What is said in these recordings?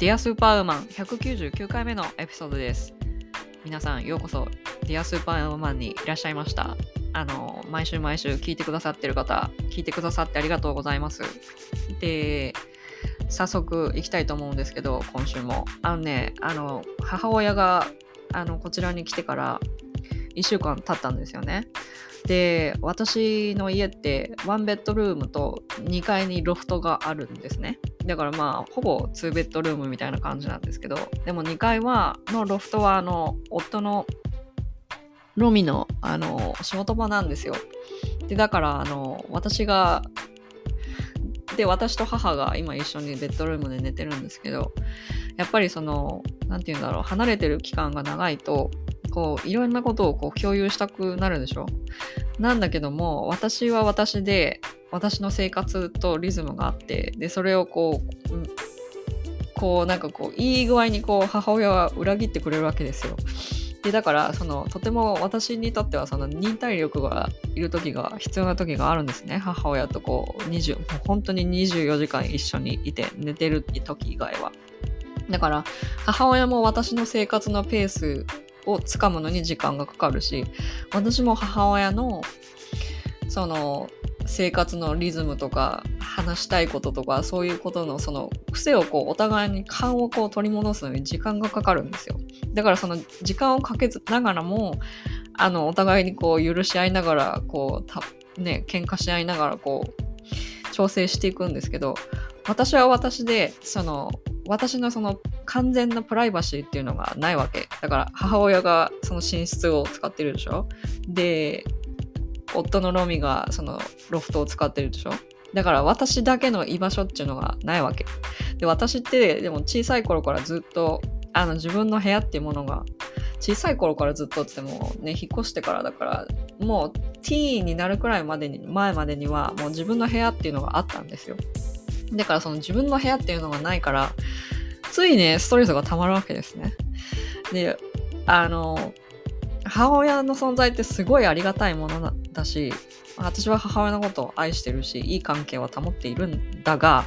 Dear スーパーウーマン199回目のエピソードです。皆さんようこそ Dear スーパーウーマンにいらっしゃいました。あの、毎週毎週聞いてくださってる方、聞いてくださってありがとうございます。で、早速行きたいと思うんですけど、今週も。あのね、あの、母親が、あの、こちらに来てから1週間経ったんですよね。で、私の家ってワンベッドルームと2階にロフトがあるんですね。だからまあ、ほぼ2ベッドルームみたいな感じなんですけど、でも2階は、のロフトは、あの、夫のロミの、あの、仕事場なんですよ。で、だから、あの、私が、で、私と母が今一緒にベッドルームで寝てるんですけど、やっぱりその、なんて言うんだろう、離れてる期間が長いと、こう、いろんなことをこう共有したくなるでしょ？なんだけども、私は私で、私の生活とリズムがあって、で、それをこう、うんこう、なんかこう、いい具合にこう、母親は裏切ってくれるわけですよ。で、だから、その、とても私にとっては、その、忍耐力がいる時が、必要な時があるんですね。母親とこう、20、う本当に24時間一緒にいて、寝てる時以外は。だから、母親も私の生活のペースをつかむのに時間がかかるし、私も母親の、その、生活のリズムとか話したいこととかそういうことのその癖をこうお互いに勘をこう取り戻すのに時間がかかるんですよ。だからその時間をかけながらもあのお互いにこう許し合いながらこうたね喧嘩し合いながらこう調整していくんですけど私は私でその私のその完全なプライバシーっていうのがないわけ。だから母親がその寝室を使ってるでしょ？で夫のロミがそのロフトを使ってるでしょ？だから私だけの居場所っていうのがないわけ。で私ってでも小さい頃からずっとあの自分の部屋っていうものが小さい頃からずっとってもね引っ越してからだからもうティーンになるくらいまでに前までにはもう自分の部屋っていうのがあったんですよ。だからその自分の部屋っていうのがないからついねストレスが溜まるわけですね。であの母親の存在ってすごいありがたいものだし私は母親のことを愛してるしいい関係を保っているんだが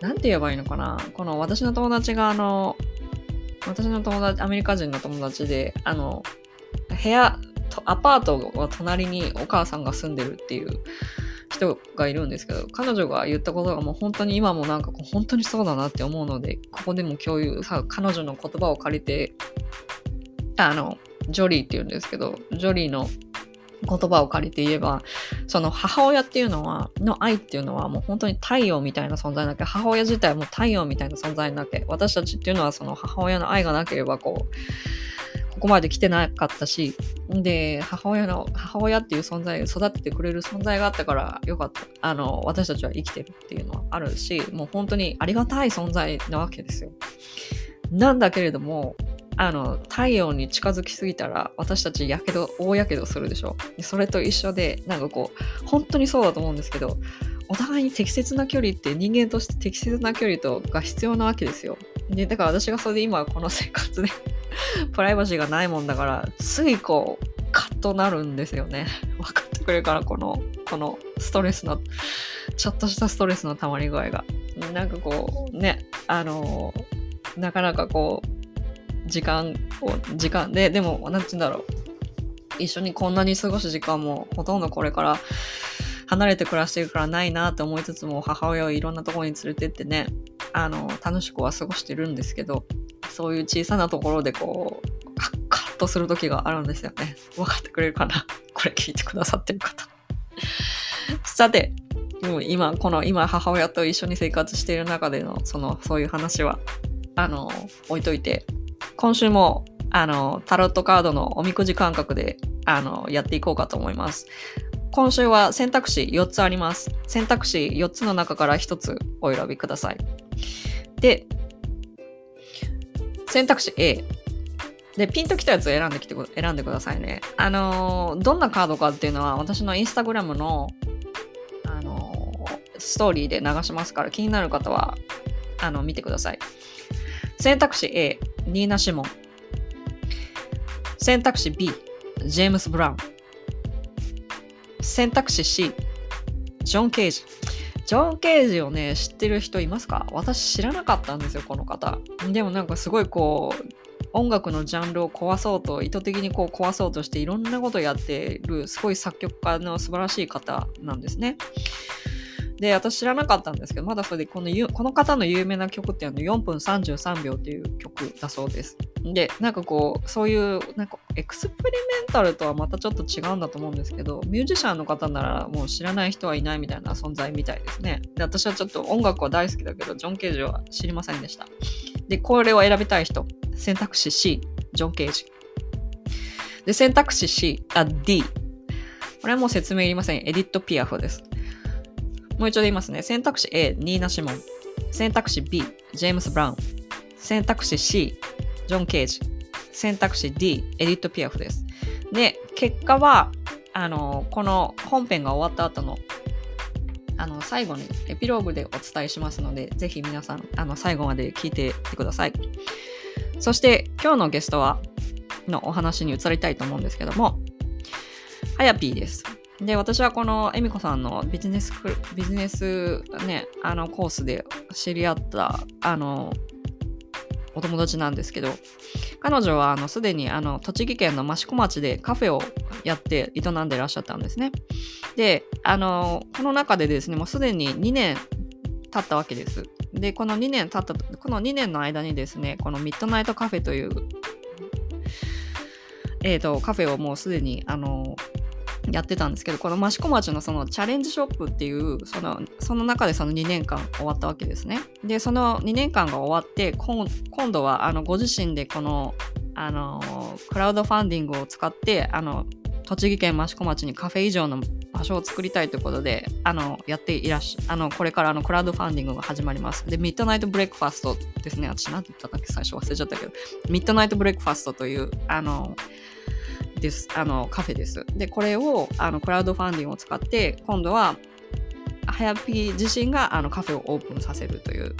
何て言えばいいのかな。この私の友達があの私の友達アメリカ人の友達であの部屋アパートが隣にお母さんが住んでるっていう人がいるんですけど彼女が言ったことがもう本当に今もなんか本当にそうだなって思うのでここでも共有さ彼女の言葉を借りてあのジョリーって言うんですけど、ジョリーの言葉を借りて言えば、その母親っていうのは、の愛っていうのはもう本当に太陽みたいな存在なわけ。母親自体も太陽みたいな存在なわけ。私たちっていうのはその母親の愛がなければこう、ここまで来てなかったし、で、母親の、母親っていう存在、育ててくれる存在があったからよかった。あの、私たちは生きてるっていうのはあるし、もう本当にありがたい存在なわけですよ。なんだけれども、あの太陽に近づきすぎたら私たちやけど大やけどするでしょそれと一緒でなんかこう本当にそうだと思うんですけどお互いに適切な距離って人間として適切な距離とが必要なわけですよでだから私がそれで今この生活で プライバシーがないもんだからついこう。カッとなるんですよね。分かってくれるからこのこのストレスのちょっとしたストレスの溜まり具合が。なんかこうねあのなかなかこう時間を時間ででも何て言うんだろう。一緒にこんなに過ごす時間もほとんどこれから離れて暮らしてるからないなって思いつつも母親をいろんなところに連れてってねあの楽しくは過ごしてるんですけどそういう小さなところでこうカッカッとする時があるんですよね。分かってくれるかな？これ聞いてくださってる方。さてもう今この今母親と一緒に生活している中でのそのそういう話はあの置いといて今週もあのタロットカードのおみくじ感覚であのやっていこうかと思います。今週は選択肢4つあります。選択肢4つの中から1つお選びください。で、選択肢 A。で、ピンときたやつを選んできて選んでくださいね。あのー、どんなカードかっていうのは私のインスタグラムの、あのー、ストーリーで流しますから気になる方はあの見てください。選択肢 A、ニーナ・シモン。選択肢 B、ジェームス・ブラウン。選択肢 C、ジョン・ケージ。ジョン・ケージをね、知ってる人いますか？私知らなかったんですよ、この方。でもなんかすごいこう、音楽のジャンルを壊そうと、意図的にこう壊そうとしていろんなことやってる、すごい作曲家の素晴らしい方なんですね。で、私知らなかったんですけど、まだそれでこのこの方の有名な曲っていうのは4分33秒っていう曲だそうです。で、なんかこう、そういう、なんかエクスペリメンタルとはまたちょっと違うんだと思うんですけど、ミュージシャンの方ならもう知らない人はいないみたいな存在みたいですね。で、私はちょっと音楽は大好きだけど、ジョン・ケージは知りませんでした。で、これを選びたい人、選択肢 C、ジョン・ケージ。で、選択肢 C、あ、D。これはもう説明いりません。エディット・ピアフです。もう一度言いますね。選択肢 A、ニーナ・シモン。選択肢 B、ジェームス・ブラウン。選択肢 C、ジョン・ケージ。選択肢 D、エディット・ピアフです。で、結果は、あの、この本編が終わった後の、あの、最後にエピローグでお伝えしますので、ぜひ皆さん、あの、最後まで聞いてってください。そして、今日のゲストは、のお話に移りたいと思うんですけども、はやぴーです。で、私はこの恵美子さんのビジネスビジネスね、あのコースで知り合った、あの、お友達なんですけど、彼女はあのすでにあの栃木県の益子町でカフェをやって営んでらっしゃったんですね。で、あの、この中でですね、もうすでに2年経ったわけです。で、この2年経った、この2年の間にですね、このミッドナイトカフェという、えっ、ー、と、カフェをもうすでに、あの、やってたんですけどこの益子町のそのチャレンジショップっていうそのその中でその2年間終わったわけですね。でその2年間が終わって今度はあのご自身でこのあのクラウドファンディングを使ってあの栃木県益子町にカフェ以上の場所を作りたいということであのやっていらっしゃあのこれからあのクラウドファンディングが始まります。で Midnight Breakfast ですね私何て言ったかっけ？最初忘れちゃったけど Midnight Breakfast というあのです。あの、カフェです。で、これを、あの、クラウドファンディングを使って、今度は、はやぴー自身があのカフェをオープンさせるという、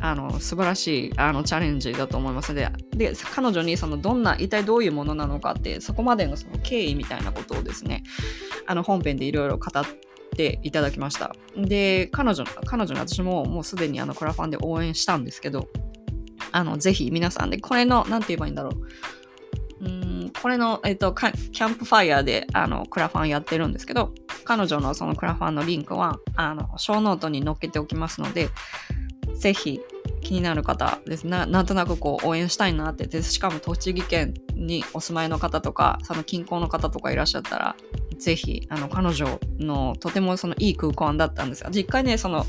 あの、素晴らしいあのチャレンジだと思いますで、で、彼女にその、どんな、一体どういうものなのかって、そこまでのその経緯みたいなことをですね、あの、本編でいろいろ語っていただきました。で、彼女、彼女に私ももうすでにあの、クラファンで応援したんですけど、あの、ぜひ皆さんで、これの、なんて言えばいいんだろう。これの、えっと、キャンプファイヤーであのクラファンやってるんですけど、彼女のそのクラファンのリンクは、あの、ショーノートに載っけておきますので、ぜひ気になる方です。ななんとなくこう応援したいなって。でしかも栃木県にお住まいの方とかその近郊の方とかいらっしゃったらぜひあの彼女のとてもそのいい空間だったんです。よ実回ねその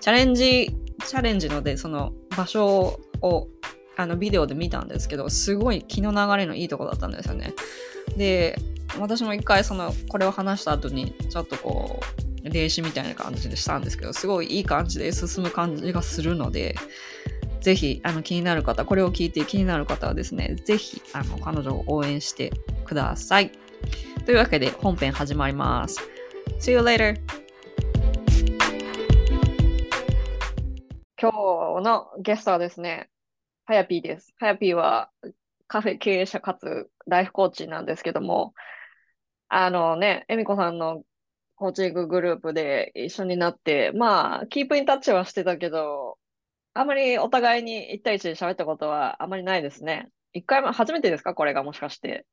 チャレンジチャレンジのでその場所をあのビデオで見たんですけどすごい気の流れのいいとこだったんですよね。で私も一回そのこれを話した後にちょっとこう霊視みたいな感じでしたんですけどすごいいい感じで進む感じがするのでぜひあの気になる方これを聞いて気になる方はですねぜひあの彼女を応援してください。というわけで本編始まります。See you later! 今日のゲストはですね、はやぴーです。はやぴーはカフェ経営者かつライフコーチなんですけども、あのね、えみこさんのコーチンググループで一緒になって、まあ、キープインタッチはしてたけど、あまりお互いに一対一で喋ったことはあまりないですね。一回も、初めてですか？これがもしかして。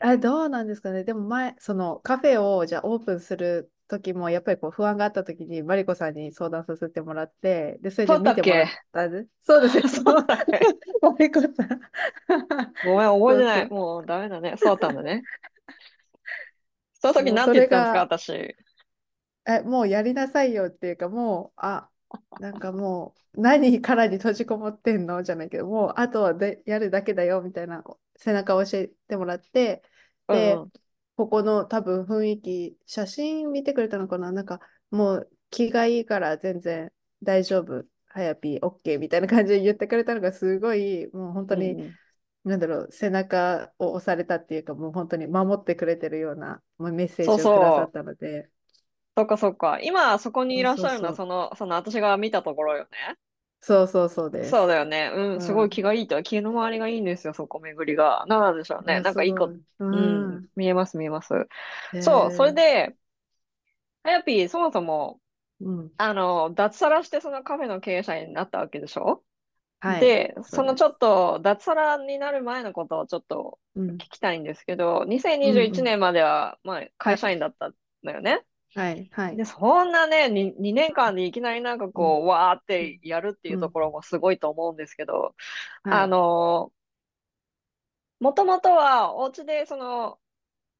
あ、どうなんですかね。でも前、そのカフェをじゃあオープンする時もやっぱりこう不安があった時にマリコさんに相談させてもらってでそれで見てもらったそうです。よ そうだね マリコさん。ごめん覚えてない。もうダメだね。そうだったんだね。その時何て言ったんですか？私。えもうやりなさいよっていうかもうあなんかもう何からに閉じこもってんの？じゃないけどもうあとはでやるだけだよみたいな背中を教えてもらってで、うんここの多分雰囲気、写真見てくれたのかな？なんかもう気がいいから全然大丈夫、はやぴー OK みたいな感じで言ってくれたのがすごい、もう本当に、うん、なんだろう、背中を押されたっていうか、もう本当に守ってくれてるようなメッセージをくださったので。そっかそっか。今そこにいらっしゃるのは、その、その私が見たところよね。そうそうそうです。そうだよね。うん、すごい気がいいと、気の周りがいいんですよ、そこ巡りが。なんでしょうね。なんかいい子、うん、見えます見えます。そう、それで、はやぴー、そもそもうん。あの、脱サラしてそのカフェの経営者になったわけでしょ？はい。で、そそうのちょっと脱サラになる前のことをちょっとうん。聞きたいんですけど、うん2021うん年までは、まあ、会社員だったんだよね。はい。はいで、。そんなね、に 2, 年間でいきなりなんかこう、わーってやるっていうところもすごいと思うんですけど、あはい。の、もともとはお家でその、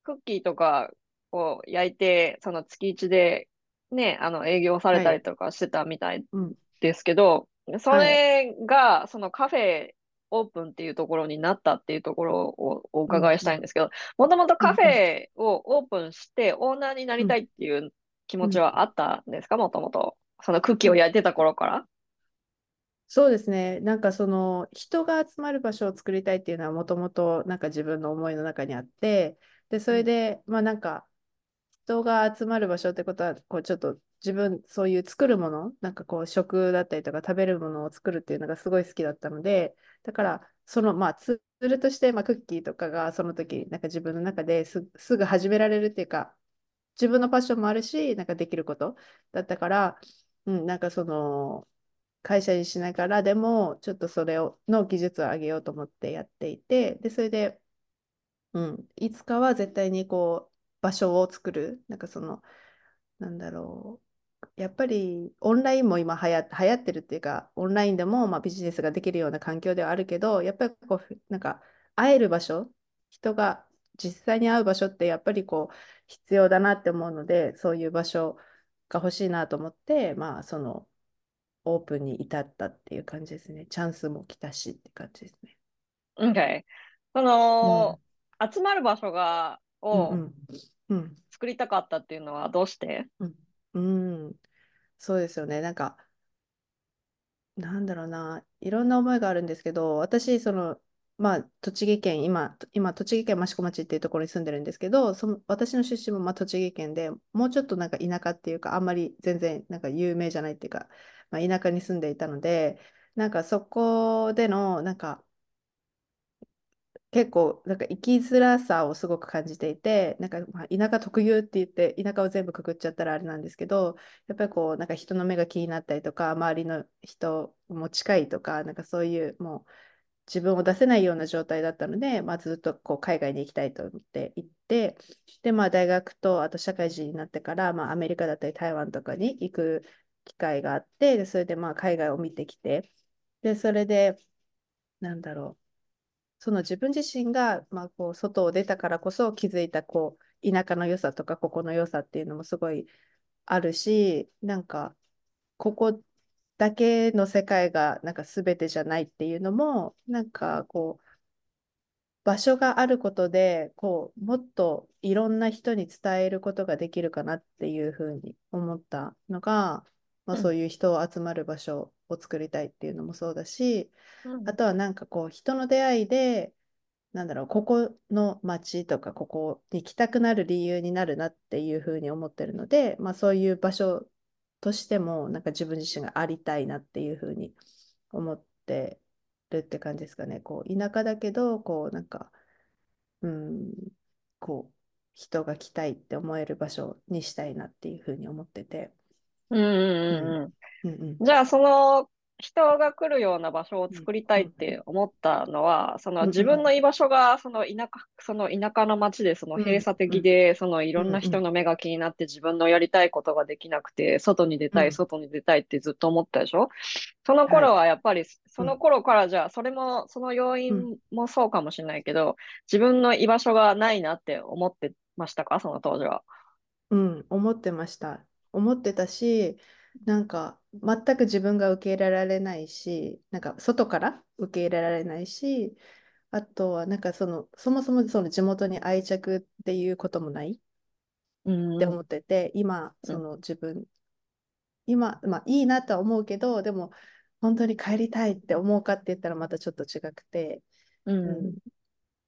クッキーとかを焼いて、その月一でね、あの営業されたりとかしてたみたいうん。ですけど、それがそのカフェオープンっていうところになったっていうところをお伺いしたいんですけど、もともとカフェをオープンしてオーナーになりたいっていう気持ちはあったんですか、もともと。そのクッキーを焼いてた頃から？そうですね。なんかその人が集まる場所を作りたいっていうのはもともとなんか自分の思いの中にあって、で、それで、まあなんか人が集まる場所ってことは、こうちょっと自分、そういう作るもの、なんかこう食だったりとか食べるものを作るっていうのがすごい好きだったので、だからそのまあツールとして、まあ、クッキーとかがその時なんか自分の中ですすぐ始められるっていうか、自分のパッションもあるし、なんかできることだったから、うん、なんかその、会社にしながらでも、ちょっとそれをの技術を上げようと思ってやっていて、で、それで、うん、いつかは絶対にこう、場所を作る。なんかその、なんだろう。やっぱりオンラインも今はや、流行ってるっていうか、オンラインでもまあビジネスができるような環境ではあるけど、やっぱりこう、なんか会える場所、人が実際に会う場所ってやっぱりこう、必要だなって思うので、そういう場所が欲しいなと思って、まあその、オープンに至ったっていう感じですね。チャンスも来たしって感じですね。Okay. その、集まる場所が、うんをうん。うん。作りたかったっていうのはどうして？うんうんうんそうですよね。なんか、なんだろうな、いろんな思いがあるんですけど、私、その、まあ、栃木県、今、今、栃木県益子町っていうところに住んでるんですけど、その私の出身もまあ栃木県でもうちょっとなんか田舎っていうか、あんまり全然なんか有名じゃないっていうか、まあ、田舎に住んでいたので、なんかそこでの、なんか、結構なんか生きづらさをすごく感じていて、なんかまあ田舎特有って言って田舎を全部くくっちゃったらあれなんですけど、やっぱりこうなんか人の目が気になったりとか、周りの人も近いとか、なんかそういうもう自分を出せないような状態だったので、まあ、ずっとこう海外に行きたいと思って行って、でまあ大学とあと社会人になってから、まあ、アメリカだったり台湾とかに行く機会があって、でそれでまあ海外を見てきて、でそれでなんだろう。その自分自身が、まあ、こう外を出たからこそ気づいたこう田舎の良さとかここの良さっていうのもすごいあるしなんかここだけの世界がなんか全てじゃないっていうのもなんかこう場所があることでこうもっといろんな人に伝えることができるかなっていうふうに思ったのが、まあ、うん。そういう人を集まる場所を作りたいっていうのもそうだし、あとはなんかこう人の出会いで、なんだろう、ここの街とかここに来たくなる理由になるなっていうふうに思ってるので、まあそういう場所としてもなんか自分自身がありたいなっていうふうに思ってるって感じですかね。こう田舎だけど、こうなんか、うん、こう人が来たいって思える場所にしたいなっていうふうに思ってて。うんうんうんうんうんうん。じゃあ、その人が来るような場所を作りたいって思ったのは、その自分の居場所がその田舎、その田舎の町でその閉鎖的で、そのいろんな人の目が気になって自分のやりたいことができなくて、外に出たい、うん。外に出たいってずっと思ったでしょ？その頃はやっぱり、その頃からじゃあ、それも、その要因もそうかもしれないけど、自分の居場所がないなって思ってましたか？その当時は。うん、思ってました。思ってたし、なんか全く自分が受け入れられないし、なんか外から受け入れられないし、あとはなんかその、そもそもその地元に愛着っていうこともないうんって思ってて、今、うん。その自分、今、まあいいなとは思うけど、でも本当に帰りたいって思うかって言ったらまたちょっと違くて、ううん。ん、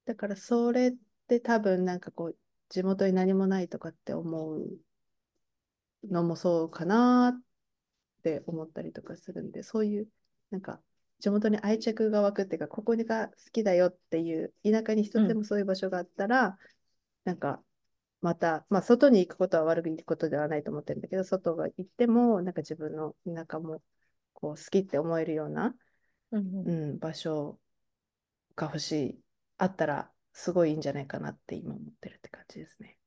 だからそれって多分なんかこう地元に何もないとかって思うのもそうかなって思ったりとかするんでそういうなんか地元に愛着が湧くっていうかここが好きだよっていう田舎に一つでもそういう場所があったら、なんかまた、まあ、外に行くことは悪いことではないと思ってるんだけど、外が行っても、なんか自分の田舎もこう好きって思えるような、うんう。ん、場所が欲しい、あったら、すごいいいんじゃないかなって今思ってるって感じですね。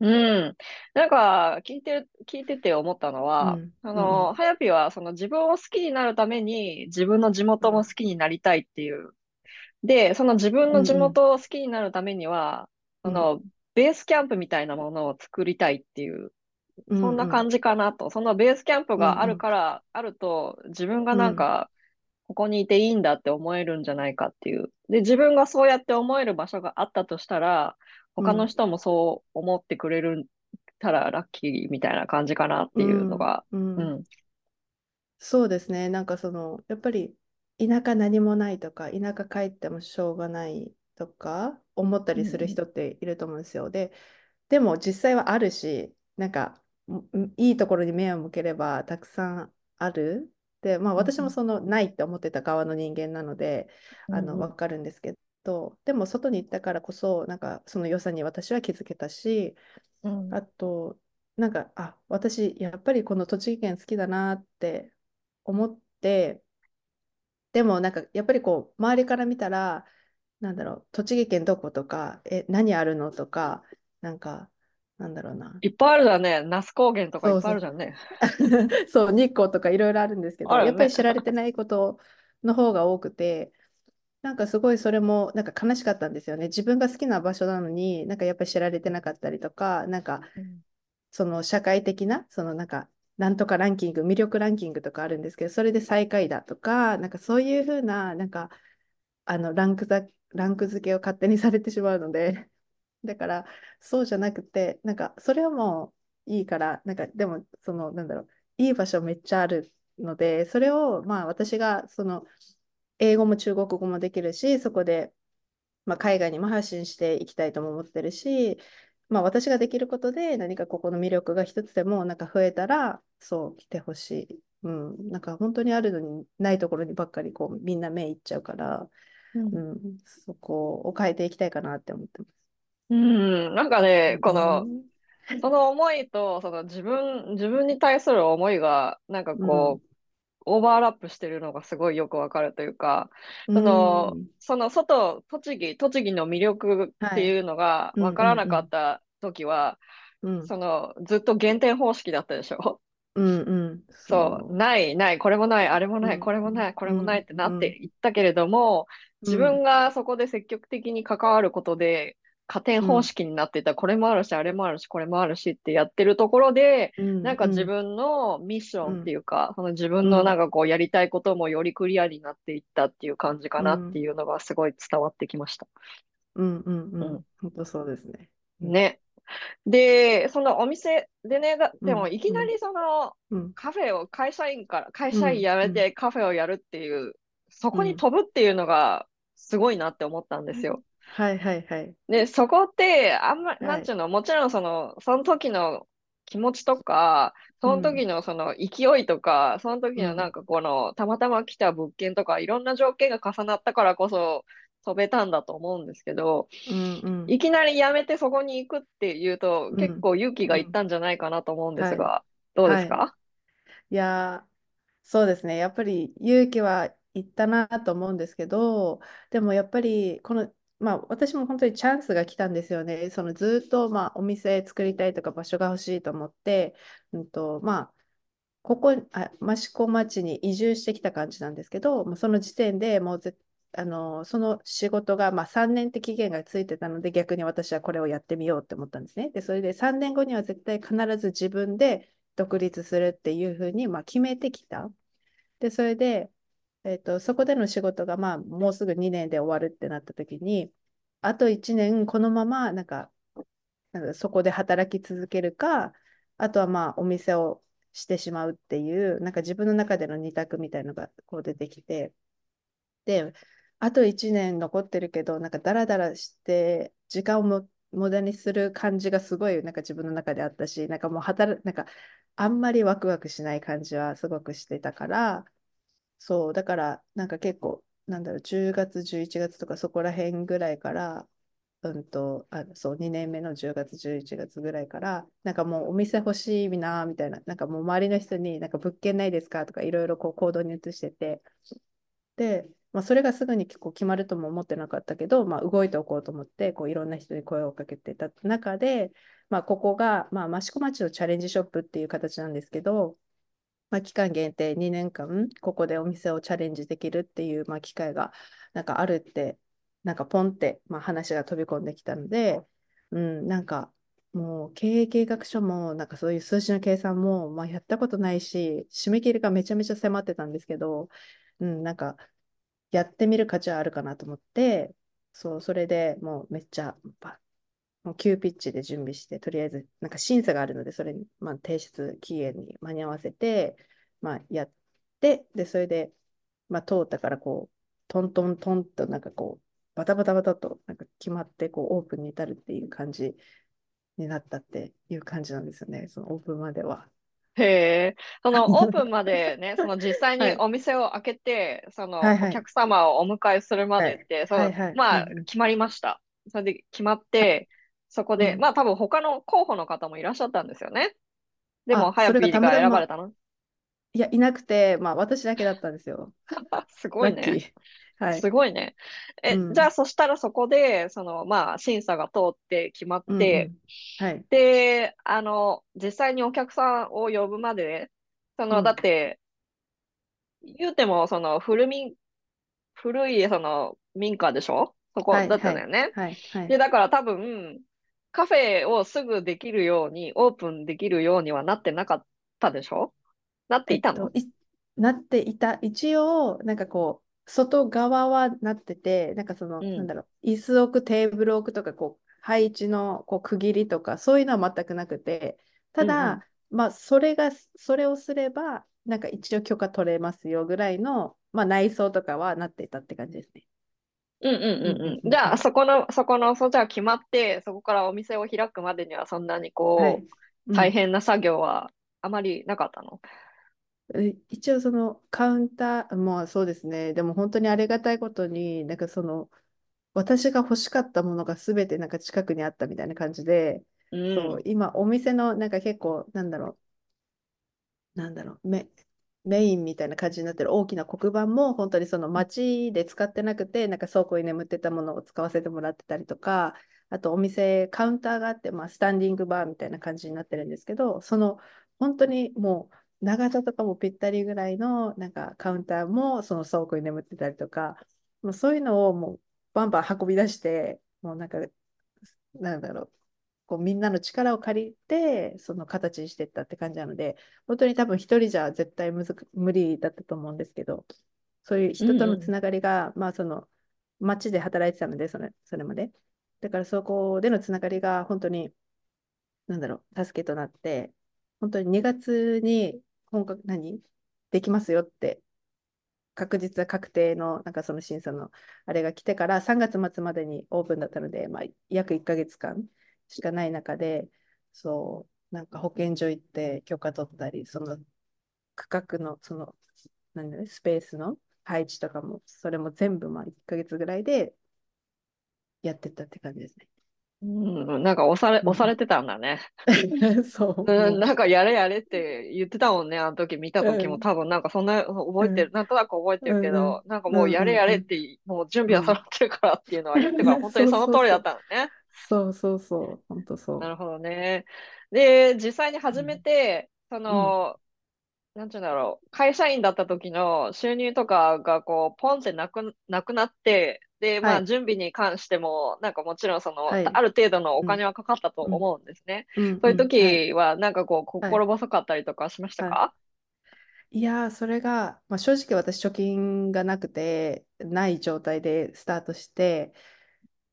うん。なんか、聞いてる、聞いてて思ったのは、うんあの、はやぴは、その自分を好きになるために、自分の地元も好きになりたいっていう。で、その自分の地元を好きになるためには、うんその、ベースキャンプみたいなものを作りたいっていう、そんな感じかなと。そのベースキャンプがあるから、あると、自分がなんか、ここにいていいんだって思えるんじゃないかっていう。で、自分がそうやって思える場所があったとしたら、他の人もそう思ってくれるたらラッキーみたいな感じかなっていうのが。うんうんうん。そうですね。なんかその、やっぱり田舎何もないとか、田舎帰ってもしょうがないとか思ったりする人っていると思うんですよ。で、でも実際はあるし、なんかんいいところに目を向ければたくさんある。で、まあ私もそのないって思ってた側の人間なので、あの、わかるんですけど、でも外に行ったからこそ、なんかその良さに私は気づけたし、うんあと、なんか、あ、私、やっぱりこの栃木県好きだなって思って、でもなんか、やっぱりこう、周りから見たら、なんだろう、栃木県どことか、え、何あるのとか、なんか、なんだろうな。いっぱいあるじゃんね。那須高原とかいっぱいあるじゃんね。そう、日光とかいろいろあるんですけど、ねやっぱり知られてないことの方が多くて、なんかすごいそれもなんか悲しかったんですよね。自分が好きな場所なのに、なんかやっぱり知られてなかったりとか、なんかその社会的な、そのなんか、なんとかランキング、魅力ランキングとかあるんですけど、それで最下位だとか、なんかそういうふうな、なんか、あのランクざランク付けを勝手にされてしまうので、だから、そうじゃなくて、なんか、それはもういいから、なんか、でも、その、なんだろう、いい場所めっちゃあるので、それを、まあ、私が、その、英語も中国語もできるし、そこで、まあ、海外にも発信していきたいとも思ってるし、まあ、私ができることで何かここの魅力が一つでもなんか増えたら、そう来てほしい。うん、なんか本当にあるのにないところにばっかりこうみんな目いっちゃうから、うんうん、そこを変えていきたいかなって思ってます。うん。なんかね、この、うんその思いと、その自分、自分に対する思いが、なんかこう、オーバーラップしてるのがすごいよくわかるというか、その、うん。その外、栃木、栃木の魅力っていうのがはいわからなかった時は、うんその、ずっと減点方式だったでしょ。うんうん。そう、ない、ない、これもない、あれもない、うん。これもない、これもないってなってうん。いったけれども、うん。自分がそこで積極的に関わることで、加点方式になっていた、これもあるし、あれもあるし、これもあるしってやってるところで、うんなんか自分のミッションっていうか、その自分のなんかこうやりたいこともよりクリアになっていったっていう感じかなっていうのがすごい伝わってきました。うんうんううん。ん本当そうですね。うん。ね。で、そのお店でね、だでうん。もいきなりそのうん。カフェを会社員から、会社員辞めてカフェをやるっていう、そこにうん。飛ぶっていうのがすごいなって思ったんですよ。はいはいはい。で、そこって、あんま、い。なんちゅうの、もちろんその、その時の気持ちとか、その時のその勢いとか、その時のなんかこの、たまたま来た物件とか、いろんな条件が重なったからこそ飛べたんだと思うんですけど、うんうん。いきなり辞めてそこに行くっていうと、うん。結構勇気がいったんじゃないかなと思うんですはが、どうですか？いやー、そうですね。やっぱり勇気はいったなと思うんですけど、でもやっぱりこの、まあ私も本当にチャンスが来たんですよね。そのずっとまあお店作りたいとか場所が欲しいと思って、うんと、まあここ、あ、益子町に移住してきた感じなんですけど、もうその時点でもうぜあのその仕事が、まあ、3年って期限がついてたので逆に私はこれをやってみようって思ったんですね。でそれで3年後には絶対必ず自分で独立するっていうふうに、まあ、決めてきた。でそれで、えーと、そこでの仕事が、まあ、もうすぐ2年で終わるってなった時にあと1年このままなんかそこで働き続けるかあとはまあお店をしてしまうっていうなんか自分の中での二択みたいなのがこう出てきてであと1年残ってるけどなんかダラダラして時間をも無駄にする感じがすごいなんか自分の中であったしなんかもう働なんかあんまりワクワクしない感じはすごくしてたからそうだからなんか結構なんだろう10月11月とかそこら辺ぐらいからうんと、あそう、2年目の10月、11月ぐらいから、なんかもうお店欲しいな、みたいな、なんかもう周りの人に、なんか物件ないですかとか、いろいろこう行動に移してて、で、まあ、それがすぐに結構決まるとも思ってなかったけど、まあ、動いておこうと思って、こういろんな人に声をかけてた中で、まあ、ここが、まあ、益子町のチャレンジショップっていう形なんですけど、まあ、期間限定2年間、ここでお店をチャレンジできるっていう、まあ、機会がなんかあるって、なんかポンって、まあ、話が飛び込んできたので、うん、なんかもう経営計画書も、なんかそういう数字の計算も、まあ、やったことないし、締め切りがめちゃめちゃ迫ってたんですけど、うん、なんかやってみる価値はあるかなと思って、そう、それでもうめっちゃ、ばもう急ピッチで準備して、とりあえず、なんか審査があるので、それに、まあ、提出期限に間に合わせて、まあ、やって、で、それで、まあ、通ったから、こう、トントントンと、なんかこう、バタバタバタと、なんか決まって、こう、オープンに至るっていう感じになったっていう感じなんですよね、そのオープンまでは。へえ、そのオープンまで ね、その実際はい。にお店を開けて、そのはいはい。お客様をお迎えするまでって、そうはいはいま決まりました。それで決まって、そこで、うんまあ多分他の候補の方もいらっしゃったんですよね。でも、あそれハヤピーが選ばれたの？いや、いなくて、まあ、私だけだったんですよ。すごいね。はい。すごいね。え、うんじゃあそしたらそこで、そのまあ審査が通って決まっうんて、うんはい。で、あの、実際にお客さんを呼ぶまで、その、うんだって、言うても、その、古民、古い、その、民家でしょ？そこはいだったんだよね。はい。はい。で、だから多分、カフェをすぐできるように、オープンできるようにはなってなかったでしょ？なっていたの？えっと、いなっていた。一応、なんかこう、外側はなってて、なんかその、うんなんだろう、椅子置く、テーブル置くとか、こう、配置のこう区切りとか、そういうのは全くなくて、たうんうんだ、まあ、それが、それをすれば、なんか一応許可取れますよぐらいの、まあ、内装とかはなっていたって感じですね。うんうんうんじゃあ、そこの、そこの、そうじゃあ決まって、そこからお店を開くまでには、そんなにはこい。う、大変な作業はあまりなかったの？え一応そのカウンター、まあそうですね。でも本当にありがたいことに、なんかその私が欲しかったものが全てなんか近くにあったみたいな感じで、うん。そう、今お店のなんか結構、なんだろう、なんだろう、メ、メインみたいな感じになってる。大きな黒板も本当にその街で使ってなくて、なんか倉庫に眠ってたものを使わせてもらってたりとか、あとお店、カウンターがあって、まあ、スタンディングバーみたいな感じになってるんですけど、その本当にもう長さとかもぴったりぐらいのなんかカウンターもその倉庫に眠ってたりとか、もうそういうのをもうバンバン運び出して、もうなんか、なんだろう、こうみんなの力を借りて、その形にしていったって感じなので、本当に多分一人じゃ絶対むず無理だったと思うんですけど、そういう人とのつながりが、まあその街で働いてたので、それ、それまで。だからそこでのつながりが本当に、なんだろう、助けとなって、本当に2月に本格、何？できますよって、確実確定の、なんかその審査のあれが来てから3月末までにオープンだったので、まあ、約1ヶ月間しかない中で、そう、なんか保健所行って許可取ったり、その区画の、その、なんだね、スペースの配置とかも、それも全部まあ1ヶ月ぐらいでやってったって感じですね。うん、なんか押され、うん押されてたんだね。そう。うん、なんかやれやれって言ってたもんね、あの時見た時うんも多分なんかそんな覚えてる、なんとなく覚えてるけど、なんかもうやれやれって、もう準備は揃ってるからっていうのは言ってから、本当にその通りだったのね。そうそうそう、本当そう。なるほどね。で、実際に始めて、その、なんていうんだろう、会社員だった時の収入とかがこう、ポンってなく、なくなって、で、まあ、はい。準備に関しても、なんかもちろんその、はい。ある程度のお金はかかったと思うんですね。うんそういううんはい。時は、なんかこう、心細かったりとかしましたか、いやー、それが、まあ、正直私貯金がなくて、ない状態でスタートして、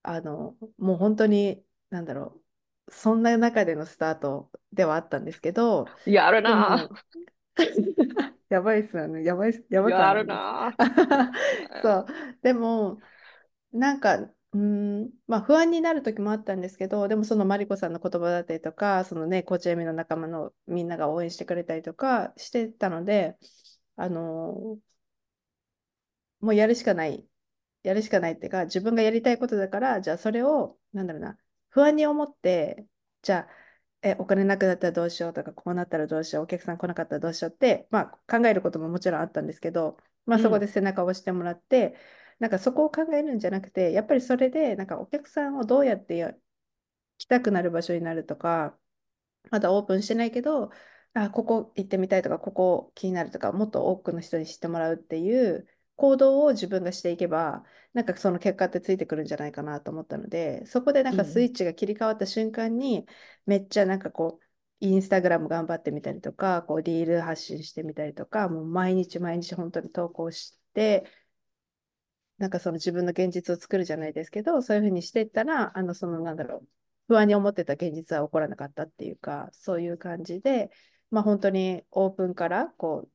あの、もう本当に、なんだろう、そんな中でのスタートではあったんですけど、やるでな。も、やばいっすよね、やばいっす、やばくはやるな。そう、でも、なんか、うーん、まあ不安になる時もあったんですけど、でもそのマリコさんの言葉だったりとか、そのね、コーチエミの仲間のみんなが応援してくれたりとかしてたので、あのもうやるしかない、やるしかないっていうか、自分がやりたいことだから、じゃあそれをなんだろうな、不安に思って、じゃあ、え、お金なくなったらどうしようとか、こうなったらどうしよう、お客さん来なかったらどうしようって、まあ、考えることももちろんあったんですけど、まあ、そこうん、で背中を押してもらって、なんかそこを考えるんじゃなくて、やっぱりそれで、なんかお客さんをどうやってや来たくなる場所になるとか、まだオープンしてないけど、あ、ここ行ってみたいとか、ここ気になるとか、もっと多くの人に知ってもらうっていう行動を自分がしていけば、なんかその結果ってついてくるんじゃないかなと思ったので、そこでなんかスイうん、ッチが切り替わった瞬間に、めっちゃなんかこう、インスタグラム頑張ってみたりとか、こうリール発信してみたりとか、もう毎日毎日本当に投稿して、なんかその自分の現実を作るじゃないですけど、そういうふうにしていったら、あの、そのなんだろう、不安に思ってた現実は起こらなかったっていうか、そういう感じで、まあ本当にオープンから、こう、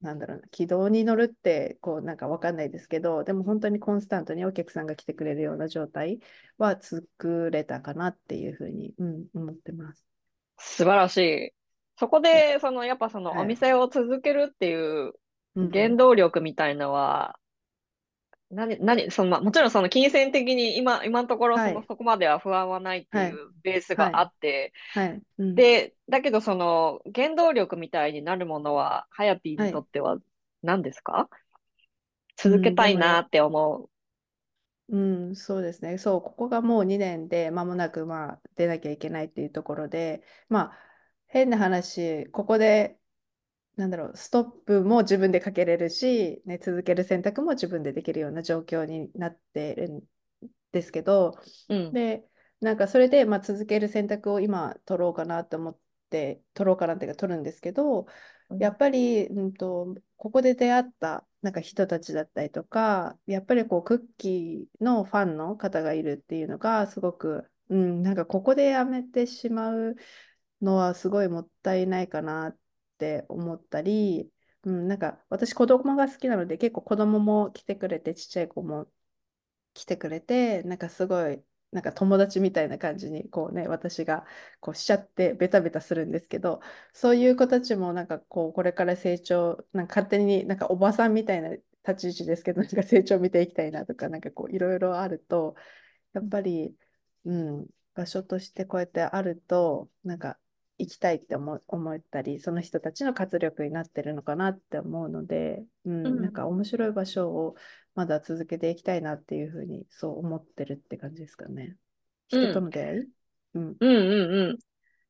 なんだろうな、軌道に乗るって、こう、なんかわかんないですけど、でも本当にコンスタントにお客さんが来てくれるような状態は作れたかなっていうふうに、うん、思ってます。素晴らしい。そこで、その、やっぱそのおはい。店を続けるっていう原うん。動力みたいのは、何、何、その、まあ、もちろんその金銭的に今、今のところその、はい。そこまでは不安はないってはい。いうベースがあはい。って、はい。うん。で、だけどその原動力みたいになるものは、ハヤピーにとはい。っては何ですか？続けたいなって思う。うん、そうですね。そう、ここがもう2年で間もなくまあ出なきゃいけないっていうところで、まあ変な話、ここでなんだろう、ストップも自分でかけれるし、ね、続ける選択も自分でできるような状況になってるんですけど、うん、で、なんかそれで、まあ、続ける選択を今取ろうかなと思って、取ろうかなっていうか取るんですけど、うん、やっぱり、うんと、ここで出会ったなんか人たちだったりとか、やっぱりこうクッキーのファンの方がいるっていうのがすごく、うん、なんかここでやめてしまうのはすごいもったいないかなっって思ったり、うん、なんか私子供が好きなので結構子供も来てくれてちっちゃい子も来てくれてなんかすごいなんか友達みたいな感じにこうね私がこうしちゃってベタベタするんですけどそういう子たちもなんかこうこれから成長なんか勝手になんかおばさんみたいな立ち位置ですけどなんか成長見ていきたいなとかなんかこういろいろあるとやっぱり、うん、場所としてこうやってあると、なんか行きたいって思思ったり、その人たちの活力になってるのかなって思うので、うん、なん。うん、か面白い場所をまだ続けていきたいなっていうふうにそう思ってるって感じですかね。人とうん、の出会い？うん、うん、うん。うん。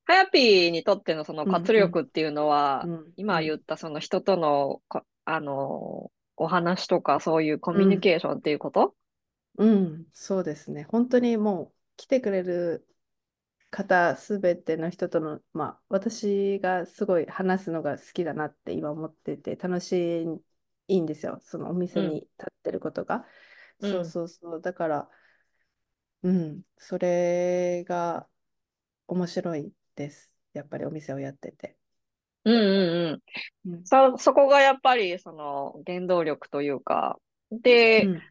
ハヤピーにとってのそのうん、活うん、力っていうのは、うん、う今言っん、たその人とのこ、あの、お話とかそういうコミュニうん、ケーションっていうこと？うん、そうですね。本当にもう来てくれる方すべての人との、まあ、私がすごい話すのが好きだなって今思ってて、楽しい、いいんですよ。そのお店にうん、立ってることが。そううん、そうそう。だから、うん、それが面白いです。やっぱりお店をやってて。うん、うん、うん。うん、そ、そこがやっぱりその原動力というか、で、うん、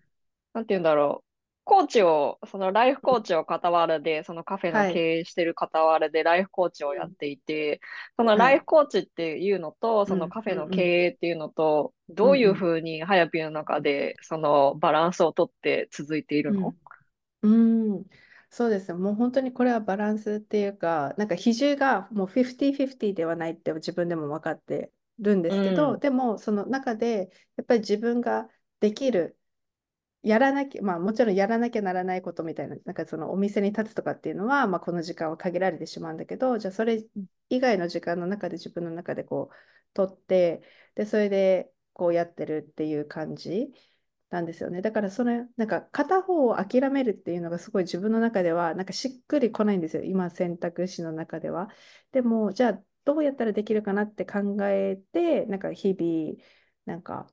なんて言うんだろう。コーチを、そのライフコーチを傍らで、そのカフェのはい。経営してる傍らでライフコーチをうん、やっていて、そのはい。ライフコーチっていうのと、そのうん、うん、カフェの経うん、営っていうのと、うん、どういうふうにハヤピーの中でそのバランスをとって続いているの？うんうん、そうです。もう本当にこれはバランスっていうか、なんか比重がもう50-50ではないって自分でも分かってるんでうすけど、ん、でもその中でやっぱり自分ができる、やらなきゃ、まあもちろんやらなきゃならないことみたいな、なんかそのお店に立つとかっていうのは、まあこの時間は限られてしまうんだけど、じゃあそれ以外の時間の中で自分の中でこう取って、で、それでこうやってるっていう感じ。なんですよね。だからそれ、なんか片方を諦めるっていうのがすごい自分の中では、なんかしっくりこないんですよ。今選択肢の中では。でも、じゃあどうやったらできるかなって考えて、なんか日々、なんか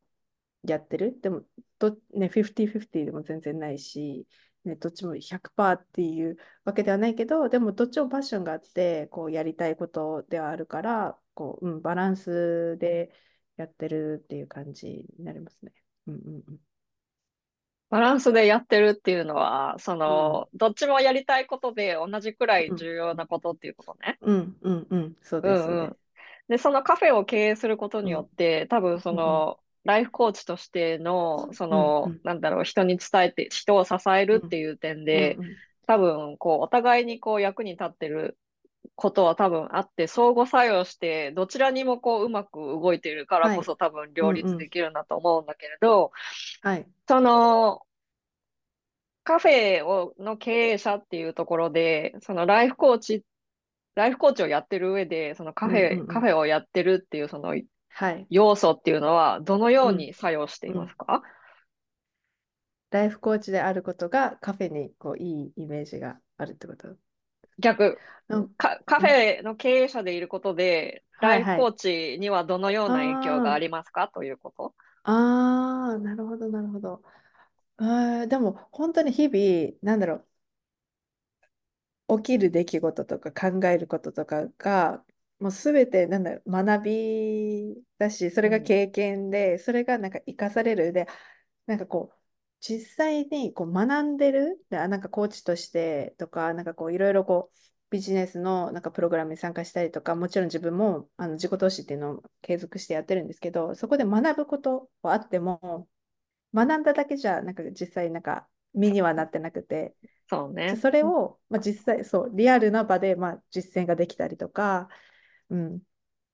やってる。でも、ど、ね、50-50でも全然ないし、ね、どっちも100%っていうわけではないけど、でもどっちもパッションがあって、こうやりたいことではあるから、こう、うん、バランスでやってるっていう感じになりますね。うんうんうん。バランスでやってるっていうのは、そうんの、どっちもやりたいことで同じくらいうん、重要なことっていうことね。うん、うん、うん、そうです、そううんうん。でそのカフェを経営することにうん、よって、多分そうん、の、ライフコーチとしての、そうん、うの、ん、なんだろう、人に伝えて、人を支えうん、るっていう点うん、で、うん。多分、こう、お互いにこう役に立ってることは多分あって、相互作用して、どちらにもこううまく動いているからはい。こそ多分両立で。きるんだと思うんだけれど、はい。その、カフェをの経営者っていうところで、そのライフコーチ、ライフコーチをやってる上で、そのカうんうんフェ、うん。カフェをやってるっていうそのはい。要素っていうのは、どのよううん。に作用していうん。ますか？ライフコーチであることがカフェにこういいイメージがあるってこと？逆、うん。か、カフうんェの経営者でいることで、ライフコー。チにはどのような影響があありますか？ということあ、ああ、なるほど、なるほど。あーでも、本当に日々、なんだろう、起きる出来事とか考えることとかが、もうすべて、なんだろう、学びだし、それうん、が経験で、それがなんか生かされる。で、なんかこう、実際にこう学んでる、で、あなんかコーチとしてとか、なんかこう、いろいろこう、ビジネスのなんかプログラムに参加したりとか、もちろん自分もあの自己投資っていうのを継続してやってるんですけど、そこで学ぶことはあっても、学んだだけじゃ、なんか実際なんか身にはなってなくて、そうね。それを、まあ、実際、そう、リアルな場で、まあ、実践ができたりとか、うん、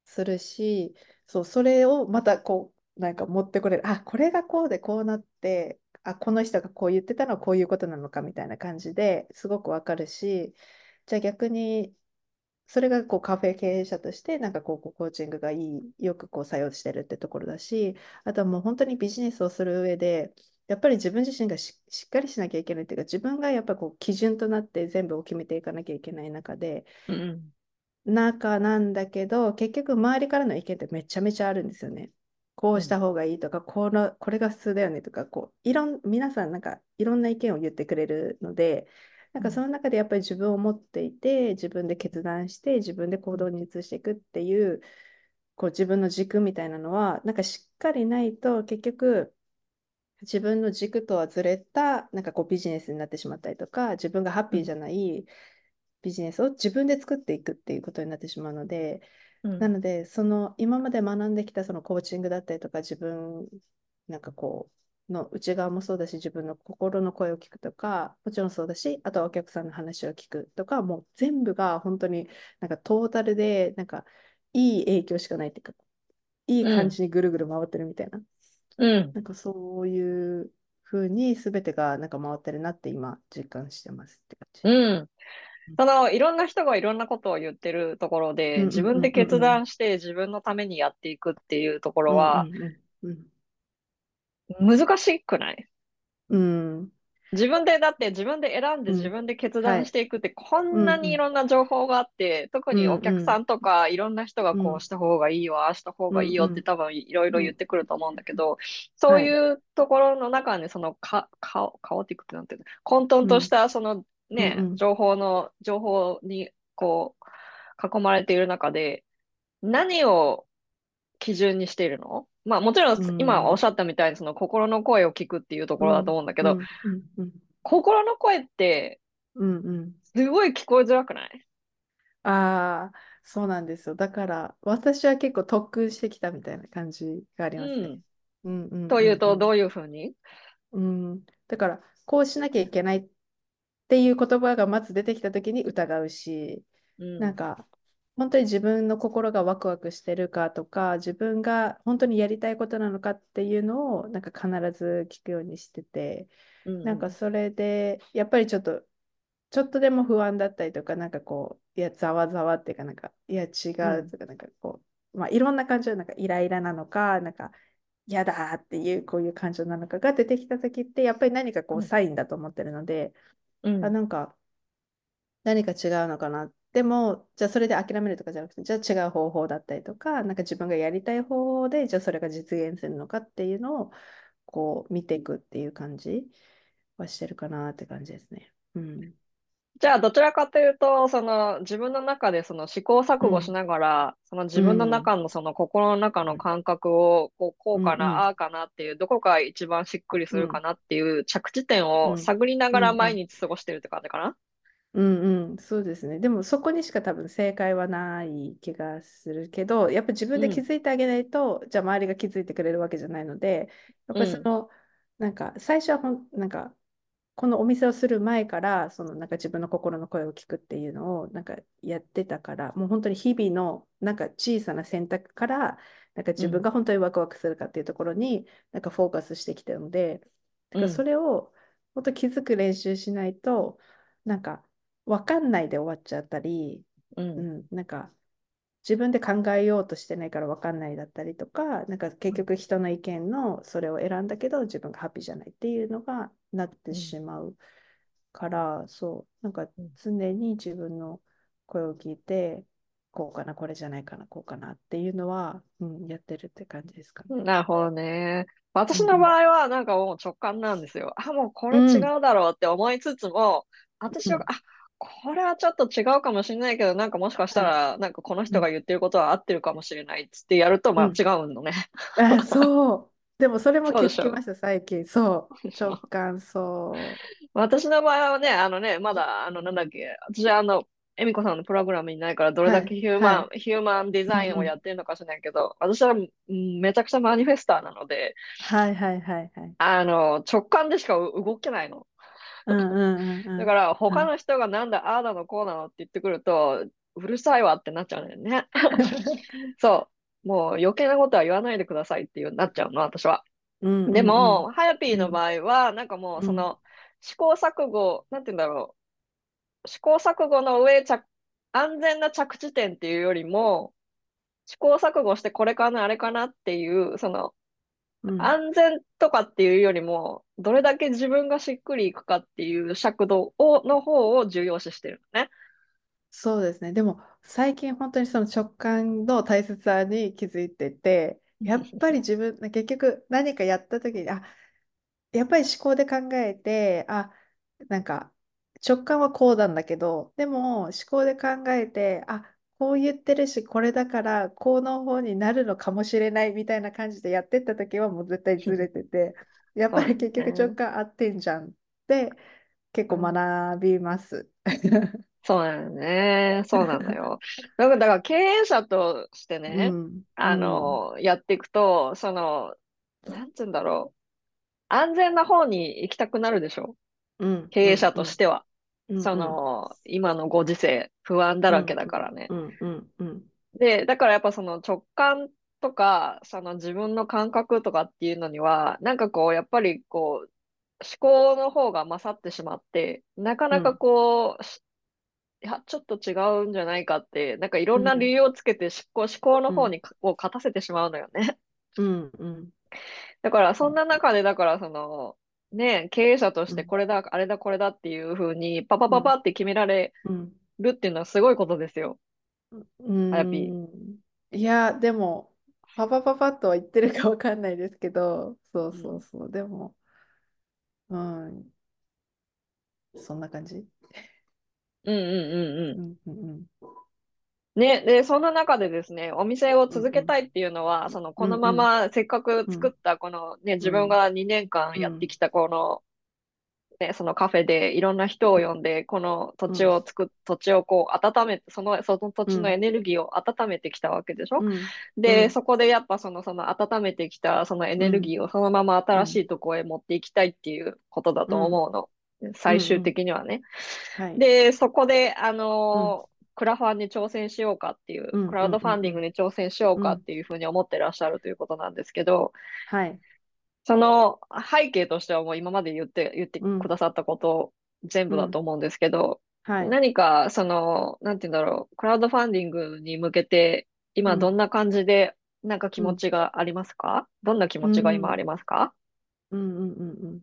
するし、そう、それをまたこう、なんか持ってこれる。あ、これがこうでこうなって、あ、この人がこう言ってたのはこういうことなのかみたいな感じですごくわかるし、じゃあ逆に、それがこうカフェ経営者として、なんかこう、コーチングがいい、よくこう作用してるってところだし、あとはもう本当にビジネスをする上で、やっぱり自分自身がし、しっかりしなきゃいけないっていうか、自分がやっぱこう基準となって全部を決めていかなきゃいけない中で、うん、中なんだけど、結局周りからの意見ってめちゃめちゃあるんですよね。こうした方がいいとか、この、これが普通だよねとか、こう、いろん、皆さんなんかいろんな意見を言ってくれるので、なんかそうん、の中でやっぱり自分を持っていて、自分で決断して、自分で行動に移していくっていう、こう自分の軸みたいなのは、なんかしっかりないと結局自分の軸とはずれた、なんかこうビジネスになってしまったりとか、自分がハッうん、ピーじゃないビジネスを自分で作っていくっていうことになってしまうので、うん、なので、その今まで学んできたそのコーチングだったりとか、自分、なんかこう、の内側もそうだし、自分の心の声を聞くとか、もちろんそうだし、あとはお客さんの話を聞くとか、もう全部が本当になんかトータルで、なんかいい影響しかないっていうか、いい感うん、じにぐるぐる回ってるみたいな、うん。なんかそういう風に全てがなんか回ってるなって今実感してますって感じ。うんその、いろんな人がいろんなことを言ってるところで、自分で決断して自分のためにやっていくっていうところは、難しくない？うん。自分で、だって自分で選んでうん。自分で決はい。断していくってこんな。にいろんな情報があって、特うんにお客さうん。んとかいろんな人がうん。こうした方がいいよ、ああした方うがいいよって。多分いろいろうん。言ってくると思うんだけど、そうはい。いうところの中にそのか、か、カオティックってなんていうの、混沌うん。としたそのね、うんうん。情報の、情報にこう囲まれている中で、何を基準にしているの？まあもちろんう今おっん。しゃったみたいにその心の声を聞くっていうところだとうん。思うんだけど、うん。うん。うん。心の声ってうん。うんすごい聞こえづらくない？ああ、そうなんですよ。だから、私は結構特訓してきたみたいな感じがありますね。うん。うんうんといううんうん。とどういうふうに？うん。だから、こうしなきゃいけないっていう言葉がまず出てきたときに疑うし、うん。なんか、本当に自分の心がワクワクしてるかとか、自分が本当にやりたいことなのかっていうのを、なんか必ず聞くようにしてて、うんうん。なんかそれで、やっぱりちょっと、ちょっとでも不安だったりとか、なんかこう、いや、ざわざわっていうか、なんか、いや、違うん。うとか、なんかこう、まあ、いろんな感情、なんかイライラなのか、なんか、嫌だっていう、こういう感情なのかが出てきたときって、やっぱり何かこう、うん。サインだと思ってるので、あ、うん。なんか、何か違うのかな。でも、じゃあそれで諦めるとかじゃなくて、じゃあ違う方法だったりとか、なんか自分がやりたい方法で、じゃあそれが実現するのかっていうのを、こう見ていくっていう感じはしてるかなって感じですね。うん。じゃあ、どちらかというと、その自分の中でその試行錯うん。誤しながら、その自う分のん。中のその心の中の感覚を、こう、こうん。うかな、あうん。あかなっていう、どこが一番しっくりすうん。るかなっていう着地点をうん。探りながらうん。うん。毎日過ごしてるって感じかな？うんうん、そうですね。でもそこにしか多分正解はない気がするけど、やっぱ自分で気うん。づいてあげないと、じゃあ周りが気づいてくれるわけじゃないので、やっうん。ぱりその、なんか最初はほん、なんかこのお店をする前からそのなんか自分の心の声を聞くっていうのをなんかやってたからもう本当に日々のなんか小さな選択からなんか自分が本当にワクワクするかっていうところになんかフォーカスしてきたので、だからそれを本当気づく練習しないとなんか分かんないで終わっちゃったり、うん。うん、なんか自分で考えようとしてないから分かんないだったりとか、なんか結局人の意見のそれを選んだけど自分がハッピーじゃないっていうのがなってしまうから、そう、なんか常に自分の声を聞いて、こうかな、これじゃないかな、こうかなっていうのは、うん、やってるって感じですかね。なるほどね。私の場合はなんかもう直感なんですよ。あ、もうこれ違うだろうって思いつつも、私は、うんあ、これはちょっと違うかもしれないけど、なんかもしかしたら、なんかこの人が言ってることは合ってるかもしれないっつってやると、まあうん違うのね。あ、そう。でもそれもそうでしょ気づきました、最近。そう。直感、そう。私の場合はね、あのね、まだ、あの、なんだっけ、私はあの、恵美子さんのプログラムにいないから、どれだけヒューマン、はヒューマンデザインをやってるのかしらないけど、私は、うんめちゃくちゃマニフェスターなので、はいはいはいはい。あの、直感でしか動けないの。うんうんうんうん。だから、他の人がなんだ、ああだの、こうなのって言ってくると、うるさいわってなっちゃうんだよね。そう。もう余計なことは言わないでくださいっていうなっちゃうの、私は。うんうんうんでも、ハヤピーの場合は、なんかもう、その、試行錯誤、なんて言うんだろう。試行錯誤の上、着安全な着地点っていうよりも、試行錯誤してこれかな、あれかなっていう、その、うん安全とかっていうよりも、どれだけ自分がしっくりいくかっていう尺度を、の方を重要視してるのね。そうですね。でも最近本当にその直感の大切さに気づいてて、やっぱり自分、結局何かやった時に、あ、やっぱり思考で考えて、あ、なんか直感はこうなんだけど、でも思考で考えて、あ、こう言ってるし、これだからこの方になるのかもしれないみたいな感じでやってった時はもう絶対ずれてて、やっぱり結局直感合ってんじゃんって結構学びます。そうなのね。そうなんだよ。だから、だから経営者としてね、うんあの、やっていくと、その、なんつうんだろう。安全な方に行きたくなるでしょ？うん経営者としては。うんその、今のご時世、不安だらけだからね。うんうんうんで、だからやっぱその直感とか、その自分の感覚とかっていうのには、なんかこう、やっぱりこう、思考の方が勝ってしまって、なかなかこう、しいや、ちょっと違うんじゃないかって、なんかいろんな理由をつけて思考、思考の方にかを勝たせてしまうのよね。うんうん。だから、そんな中で、だから、その、ね、経営者としてこれだ、あれだ、これだっていうふうに、パパパパって決められうん。るっていうのはすごいことですよ。うん。あやぴいや、でも、パパパパッとは言ってるかわかんないですけど、そうそうそう、でも、うん、そんな感じ？うんうんうんうん。うんうんうん。ね、で、そんな中でですね、お店を続けたいっていうのは、その、このまませっかく作った、このね、自分が2年間やってきた、この、ね、そのカフェでいろんな人を呼んで、この土地を作っ、土地をこう温めて、その、その土地のエネルギーを温めてきたわけでしょ、うん。で、うん。そこでやっぱその、その温めてきたそのエネルギーをそのまま新しいところへ持っていきたいっていうことだと思うの。最終的にはね。はい。で、そこで、あのークラファンに挑戦しようかっていう、うんクラウドファンディングに挑戦しようかっていうふうに思ってらっしゃるということなんですけど、はい。その背景としてはもう今まで言って、言ってうんくださったこと全部だと思うんですけど、はい。何かその、なんて言うんだろう、クラウドファンディングに向けて、今どんな感じで、なんか気持ちがありますか、どんな気持ちが今ありますか、うんうんうんうん。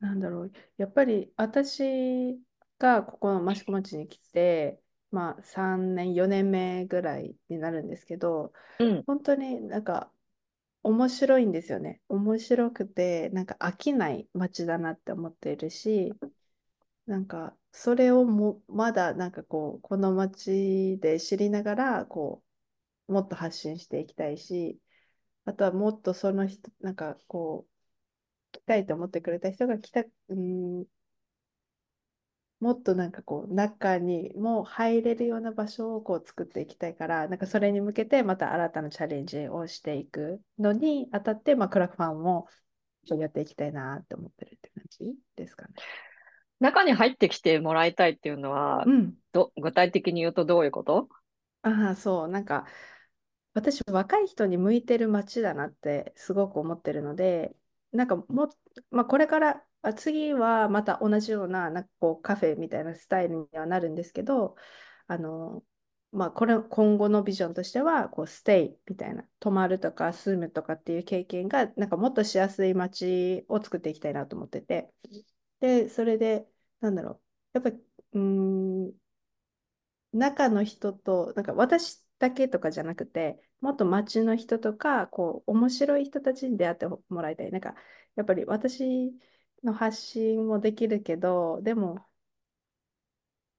なんだろう。やっぱり私がここの益子町に来て、まあ3年、4年目ぐらいになるんですけど、うん本当になんか面白いんですよね。面白くて、なんか飽きない街だなって思っているし、なんかそれをもまだなんかこう、この街で知りながら、こう、もっと発信していきたいし、あとはもっとその人、なんかこう、来たいと思ってくれた人が来た、うん、もっとなんかこう中にも入れるような場所をこう作っていきたいから、なんかそれに向けてまた新たなチャレンジをしていくのにあたって、まあ、クラファンもやっていきたいなって思ってるって感じですかね。中に入ってきてもらいたいっていうのは、うん。ど、具体的に言うとどういうこと？ああ、そう、なんか、私、若い人に向いてる街だなってすごく思ってるので、なんかも、まあ、これから、あ、次はまた同じような、なんかこうカフェみたいなスタイルにはなるんですけど、あの、まあ、これ、今後のビジョンとしては、こう、ステイみたいな、泊まるとか住むとかっていう経験が、なんかもっとしやすい街を作っていきたいなと思ってて、で、それで、なんだろう、やっぱり、うん、中の人と、なんか私だけとかじゃなくて、もっと街の人とか、こう、面白い人たちに出会ってもらいたい。なんか、やっぱり私の発信もできるけど、でも、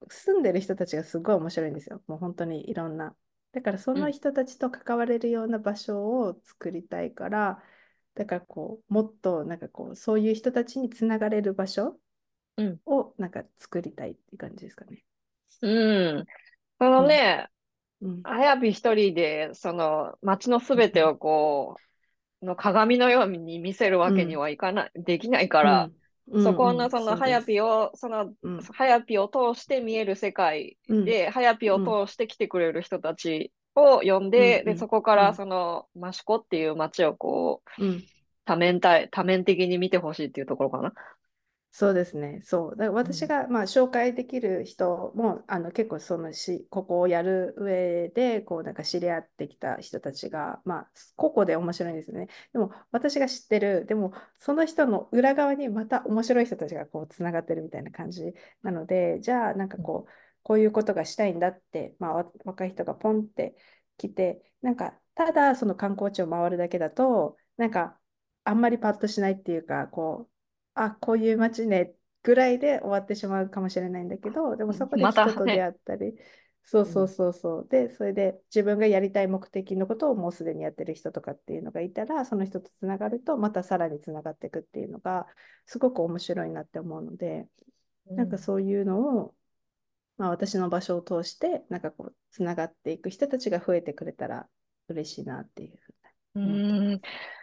住んでる人たちがすごい面白いんですよ。もう本当にいろんな。だからそうん、の人たちと関われるような場所を作りたいから、だからこう、もっとなんかこう、そういう人たちにつながれる場所うん、をなんか作りたいっていう感じですかね。うん。そのうん。ね、うん。あやび一人で、その街のすうん。べてをこう、の鏡のように見せるわけにうん。はいかない、できないから。そこのうんそのはやぴ。を、そのうん。はやぴを通して見える世界うん。で、はやぴをうん。通して来てくれる人たちを呼んうん。で、で、そうん。こからうん。その益子っていう街をこう、うん。多面体、多面的に見てほしいっていうところかな。そうですね。そう。だからうん。私が、まあ、紹介できる人もあの結構そのし、ここをやる上でこうなんか知り合ってきた人たちが、まあ、個々で面白いんですよね。でも私が知ってる、でもその人の裏側にまた面白い人たちがこうつながってるみたいな感じなので、じゃあなんかこう、こういうことがしたいんだって、まあ、わ若い人がポンって来て、なんかただその観光地を回るだけだと、なんかあんまりパッとしないっていうか、こう、あ、こういう街ねぐらいで終わってしまうかもしれないんだけど、でもそこでま人と出会ったり、そうそううん、そうそう。で、それで自分がやりたい目的のことをもうすでにやってる人とかっていうのがいたら、その人とつながると、またさらにつながっていくっていうのが、すごく面白いなって思うので、なんかうん、そういうのを、まあ、私の場所を通して、なんかこう、つながっていく人たちが増えてくれたら嬉しいなっていうふううに思ってん。ます。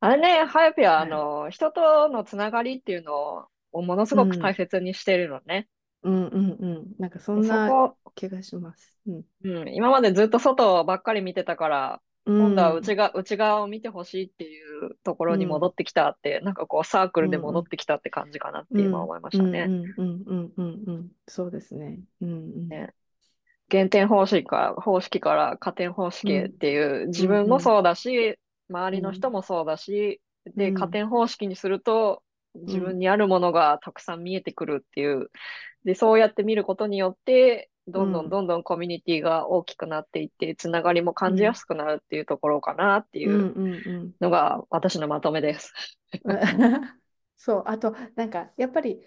あれね、ハヤピは、あはい。の、人とのつながりっていうのをものすごく大うん、切にしてるのね。うんうんうん。なんかそでんな気がします。うん。うん、今までずっと外ばっかり見てたから、う今度は内ん、が、内側を見てほしいっていうところに戻うん、ってきたって、なんかこうサークルでうん、うん、戻ってきたって感じかなっうん、て今思いましうん、たね。うん、うん、うん、うん、うんそうですね。うん、うん、ね減点方式から、方式から加点方式っうん、ていううん、自分うん、もそうだし、周りの人うん、もそうだし、で、加うん、点方式にするとうん、自分にあるものがたくさん見えてくるっていう。で、そうやって見ることによって、どんどんうん、どんどんコミュニティが大きくなっていって、つながりも感じやうん、すくなるっていうところかなってうん、いう。のが私のまとめです。そう、あと、なんか、やっぱり、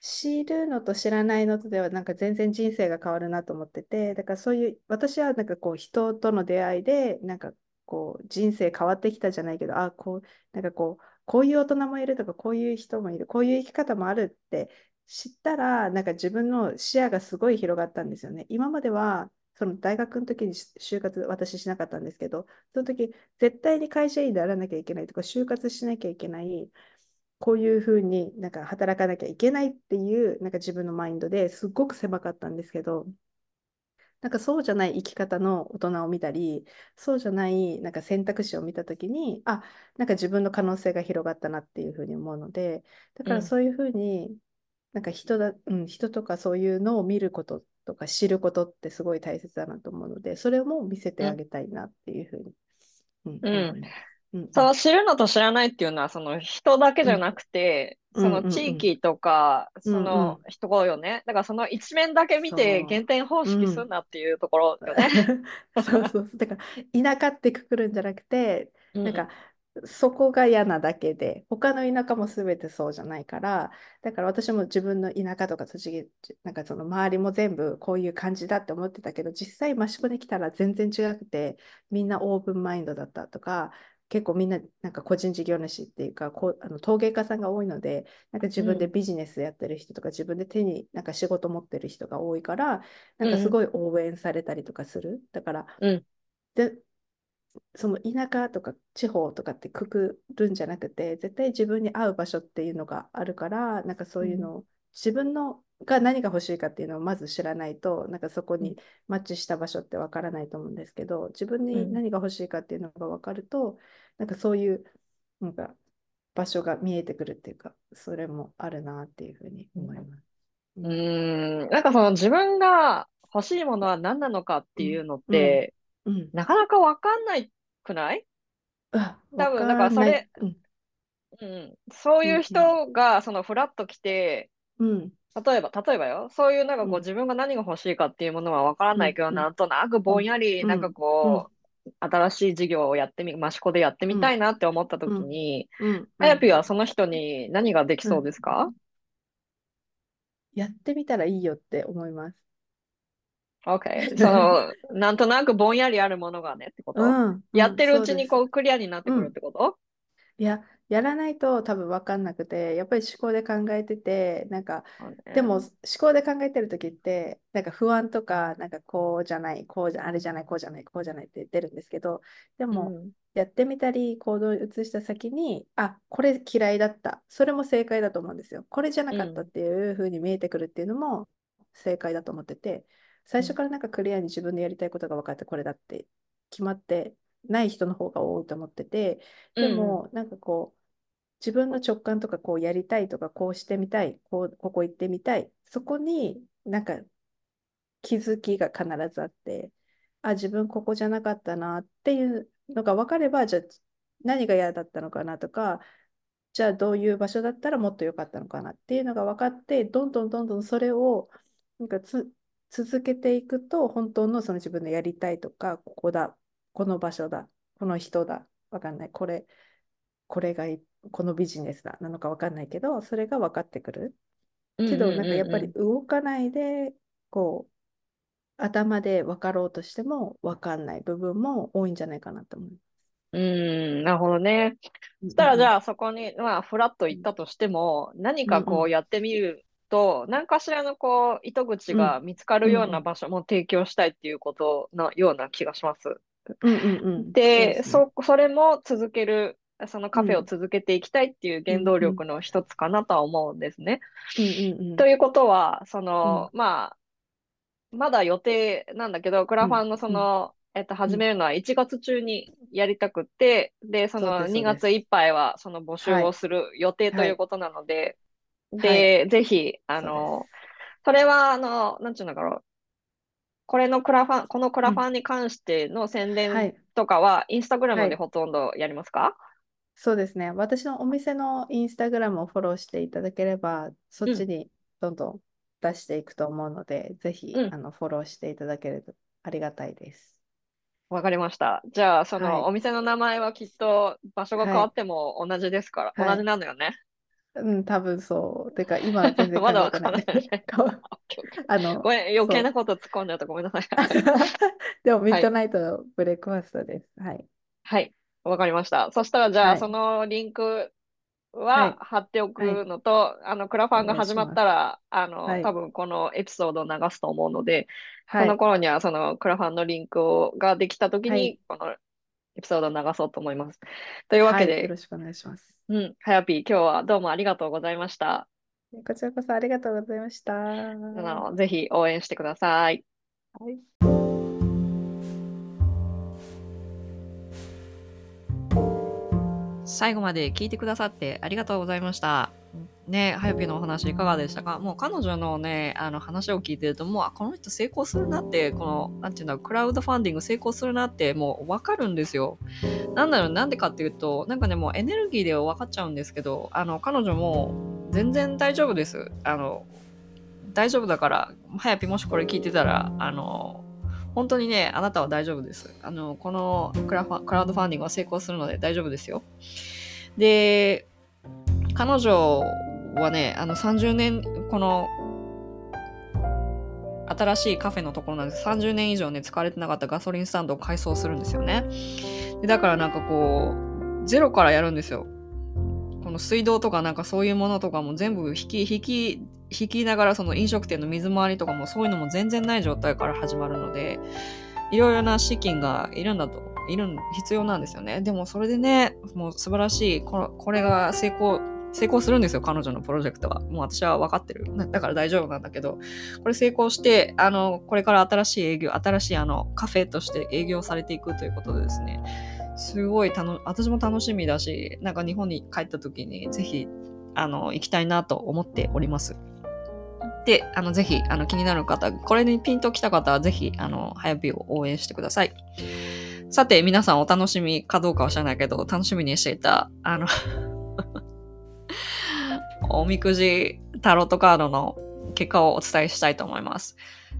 知るのと知らないのとでは、なんか全然人生が変わるなと思ってて、だからそういう、私はなんかこう、人との出会いで、なんかこう、人生変わってきたじゃないけど、あ、こう、なんかこう、こういう大人もいるとか、こういう人もいる、こういう生き方もあるって知ったら、なんか自分の視野がすごい広がったんですよね。今までは、その大学の時に就活、私しなかったんですけど、その時、絶対に会社員であらなきゃいけないとか、就活しなきゃいけない、こういうふうになんか働かなきゃいけないっていうなんか自分のマインドですっごく狭かったんですけど、なんかそうじゃない生き方の大人を見たり、そうじゃないなんか選択肢を見たときに、あ、なんか自分の可能性が広がったなっていうふうに思うので、だうん、からそういうふうになんか人だ、うん、人とかそういうのを見ることとか知ることってすごい大切だなと思うので、それも見せてうん、あげたいなっていうふうに、うん、うん。うんうん。その知るのと知らないっていうのは、その人だけうん。じゃなくて、うんその。地域とか、うんうそのん。人よね。だからその一面だけ見て減そ点方う。式うん。すんなっていうところよね。そうそうそう。だから、田舎ってくくるんじゃなくて、なんか、うん、そこが嫌なだけで、他の田舎も全てそうじゃないから、だから私も自分の田舎とか栃木、なんかその周りも全部こういう感じだって思ってたけど、実際益子に来たら全然違くて、みんなオープンマインドだったとか、結構みんななんか個人事業主っていうか、こうあの陶芸家さんが多いので、なんか自分でうん、ビジネスやってる人とか、自分で手になんか仕事持ってる人が多いから、なんかすうん、ごい応援されたりとかする。だから、うん、で、その田舎とか地方とかってくくるんじゃなくて、絶対自分に合う場所っていうのがあるから、なんかそういうのを自分のが何が欲しいかっていうのをまず知らないと、なんかそこにマッチした場所ってわからないと思うんですけど、自分に何が欲しいかっていうのが分かると、なんかそういうなんか場所が見えてくるっていうか、それもあるなっていうふうに思います。うーん、なんかその自分が欲しいものは何なのかっていうのって、うん。なかなかわかんないくない？あ、多分わだからそれうん。うん。そういう人が、そのフラッと来て、うん。例えば、例えばよ、そういうなんかこう、うん自分が何が欲しいかっていうものはわからないけど、うんなんとなくぼんやり、うんなんかこう、新しい事業をやってみ、益子でやってみたいなって思った時に、うん。あやぴはその人に何ができそうですか、やってみたらいいよって思います。?OK。その、なんとなくぼんやりあるものがねってこと、うん。やってるうちにこう。うクリアになってくるってこと、いや、やらないと多分分かんなくて、やっぱり思考で考えてて、なんか、そうね。でも思考で考えてる時って、なんか不安とか、なんかこうじゃない、こうじゃ、あれじゃない、こうじゃない、こうじゃないって出るんですけど、でも、うん。やってみたり行動を移した先に、あ、これ嫌いだった。それも正解だと思うんですよ。これじゃなかったっていう風に見えてくるっていうのも正解だと思ってて、最初からなんかクリアに自分でやりたいことが分かってこれだって決まってない人の方が多いと思ってて、でもなんかこう、自分の直感とかこうやりたいとかこうしてみたい、こう、ここ行ってみたい、そこになんか気づきが必ずあって、あ、自分ここじゃなかったなっていうのが分かれば、じゃあ何が嫌だったのかなとか、じゃあどういう場所だったらもっと良かったのかなっていうのが分かって、どんどんどんどんそれをなんか続けていくと、本当のその自分のやりたいとか、ここだ、この場所だ、この人だ、分かんない、これ、これがいこのビジネスだなのか分かんないけど、それが分かってくる。けど、なんかやっぱり動かないで、こう、頭で分かろうとしても分かんない部分も多いんじゃないかなと思う。うん、うん、なるほどね。そしたらじゃあそこに、まあ、フラッと行ったとしても、何かこうやってみると、何かしらのこう、糸口が見つかるような場所も提供したいっていうことのような気がします。うんうんうん。で、そねそ、それも続ける、そのカフェを続けていきたいっていう原動力の一つかなとは思うんですね。うんうんうん。ということは、その、まあ、まだ予定なんだけど、クラファンのその、えっと、始めるのは1月中にやりたくて、で、そのそうです2月いっぱいはその募集をする予定ということなので、で、ぜひ、あの、それは、あの、なんちゅうのかな、これのクラファン、このクラファンに関しての宣伝はい、とかは、インスタグラムはい。でほとんどやりますか？そうですね。私のお店のインスタグラムをフォローしていただければ、そっちにどんどん出していくと思うので、ぜひ、うんあのフォローしていただけるとありがたいです。わかりました。じゃあ、その、はいお店の名前はきっと場所が変わっても同じですから、はい同じなのよね。うん、多分そう。てか、今は全然考 まだわえてない。からないあの、ごめん、余計なそこと突っ込んじゃった。ごめんなさい。う でも、 Midnight Breakfast です。はい。はい、わかりました。そしたら、じゃあ、はいそのリンクは貼っておくのと、あの、クラファンが始まったら、あの、はい多分このエピソードを流すと思うので、はいその。頃にはそのクラファンのリンクをができたときにはい、このエピソードを流そうと思います。というわけはい、よで、ろしくお願いします。うん、はやぴー、今日はどうもありがとうございました。こちらこそありがとうございました。あのぜひ応援してください。はい最後まで聞いてくださってありがとうございました。ね、はやぴのお話いかがでしたか？もう彼女のね、あの話を聞いてると、もう、あ、この人成功するなって、この、なんていうんだ、クラウドファンディング成功するなって、もうわかるんですよ。なんだろう、なんでかっていうと、なんかね、もうエネルギーで分かっちゃうんですけど、あの、彼女も全然大丈夫です。あの、大丈夫だから、はやぴもしこれ聞いてたら、あの、本当にね、あなたは大丈夫です。あの、このクラファクラウドファンディングは成功するので大丈夫ですよ。で、彼女はね、あの30年、この新しいカフェのところなんです。30年以上ね、使われてなかったガソリンスタンドを改装するんですよね。でだからなんかこう、ゼロからやるんですよ。この水道とかなんかそういうものとかも全部引き、引き、引きながらその飲食店の水回りとかもそういうのも全然ない状態から始まるので、いろいろな資金がいるんだと、いる、必要なんですよね。でもそれでね、もう素晴らしい、ここれが成功成功するんですよ、彼女のプロジェクトは。もう私は分かってる。だから大丈夫なんだけど、これ成功して、あの、これから新しい営業、新しいあの、カフェとして営業されていくということでですね、すごい楽、私も楽しみだし、なんか日本に帰った時にぜひ、あの、行きたいなと思っております。で、あの、ぜひ、あの、気になる方、これにピンときた方は、ぜひ、あの、早火を応援してください。さて、皆さんお楽しみかどうかは知らないけど、楽しみにしていた、あの おみくじタロットカードの結果をお伝えしたいと思います。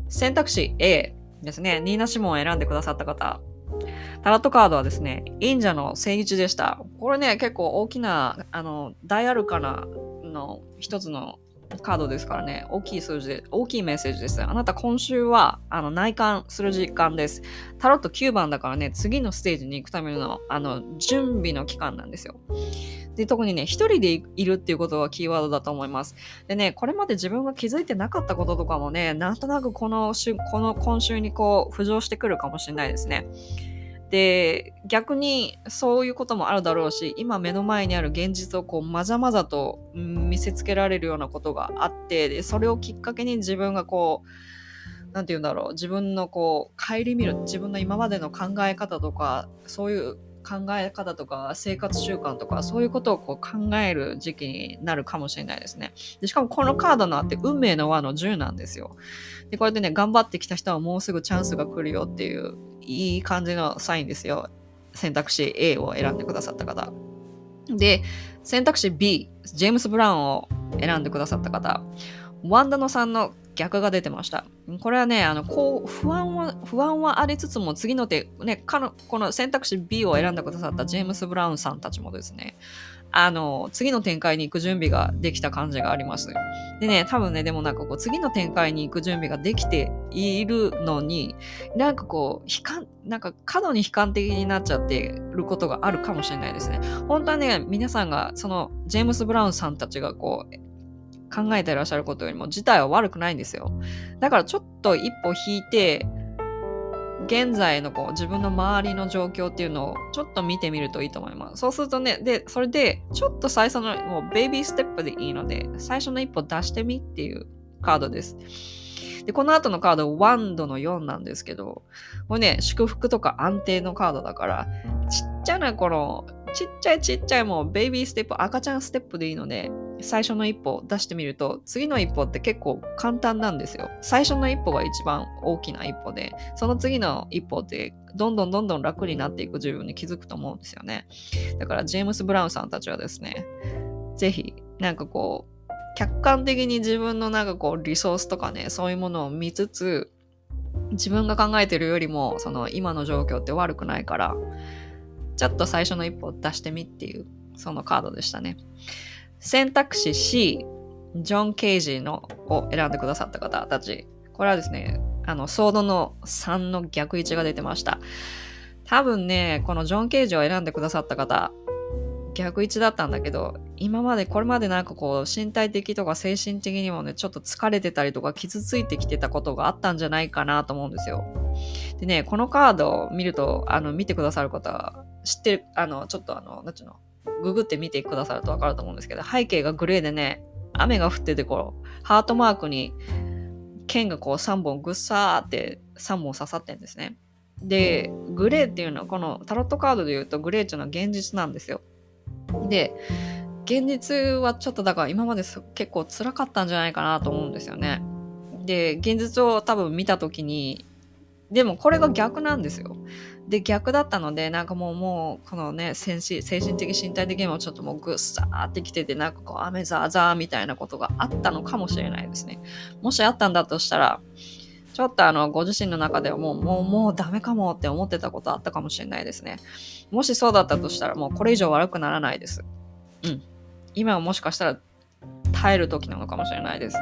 選択肢 A ですね。ニーナ・シモンを選んでくださった方。タロットカードはですね、忍者の聖一でした。これね、結構大きな、あの、大アルカナの一つのカードですからね、大きい数字で、大きいメッセージです。あなた今週は、あの、内観する時間です。タロット9番だからね、次のステージに行くための、あの、準備の期間なんですよ。で、特にね、一人でいるっていうことはキーワードだと思います。でね、これまで自分が気づいてなかったこととかもね、なんとなくこの週、この今週にこう、浮上してくるかもしれないですね。で、逆にそういうこともあるだろうし、今目の前にある現実をこうまざまざと見せつけられるようなことがあって、でそれをきっかけに自分がこう、何て言うんだろう、自分のこう、顧みる、自分の今までの考え方とか、そういう考え方とか生活習慣とかそういうことをこう考える時期になるかもしれないですね。でしかもこのカードのあって運命の輪の10なんですよ。で、これでね、頑張ってきた人はもうすぐチャンスが来るよっていういい感じのサインですよ。選択肢 A を選んでくださった方。で、選択肢 B、ジェームス・ブラウンを選んでくださった方。ワンダノさんの逆が出てました。これはね、あのこう不安は不安はありつつも次の手、ね、かのこの選択肢 B を選んでくださったジェームス・ブラウンさんたちもですね、あの、次の展開に行く準備ができた感じがあります。でね、多分ね、でもなんかこう、次の展開に行く準備ができているのに、なんかこう、悲観、なんか過度に悲観的になっちゃってることがあるかもしれないですね。本当はね、皆さんが、その、ジェームス・ブラウンさんたちがこう、考えてらっしゃることよりも事態は悪くないんですよ。だからちょっと一歩引いて、現在のこう自分の周りの状況っていうのをちょっと見てみるといいと思います。そうするとね、で、それでちょっと最初のもうベイビーステップでいいので、最初の一歩出してみっていうカードです。で、この後のカード、ワンドの4なんですけど、これね、祝福とか安定のカードだから、ちっちゃなこのちっちゃいちっちゃいもうベイビーステップ、赤ちゃんステップでいいので、最初の一歩出してみると、次の一歩って結構簡単なんですよ。最初の一歩が一番大きな一歩で、その次の一歩ってどんどんどんどん楽になっていく自分に気づくと思うんですよね。だからジェームス・ブラウンさんたちはですね、ぜひ、なんかこう、客観的に自分のなんかこうリソースとかね、そういうものを見つつ、自分が考えてるよりも、その今の状況って悪くないから、ちょっと最初の一歩を出してみっていう、そのカードでしたね。選択肢 C、ジョン・ケイジのを選んでくださった方たち。これはですね、あの、ソードの3の逆位置が出てました。多分ね、このジョン・ケイジを選んでくださった方、逆位置だったんだけど、今までこれまでなんかこう身体的とか精神的にもね、ちょっと疲れてたりとか傷ついてきてたことがあったんじゃないかなと思うんですよ。でね、このカードを見ると、あの、見てくださる方、知ってる、あの、ちょっとあの、なんちゅうの、ググって見てくださるとわかると思うんですけど、背景がグレーでね、雨が降ってて、こう、ハートマークに、剣がこう3本ぐっさーって3本刺さってんですね。で、グレーっていうのは、このタロットカードで言うと、グレーっていうのは現実なんですよ。で、現実はちょっとだから今まで結構辛かったんじゃないかなと思うんですよね。で、現実を多分見た時に、でもこれが逆なんですよ。で、逆だったので、なんかもう、もう、このね、精神的、身体的にもちょっともうぐっさーってきてて、なんかこう、雨ザーザーみたいなことがあったのかもしれないですね。もしあったんだとしたら、ちょっとあの、ご自身の中ではもう、もう、もうダメかもって思ってたことあったかもしれないですね。もしそうだったとしたら、もうこれ以上悪くならないです。うん。今はもしかしたら耐える時なのかもしれないです。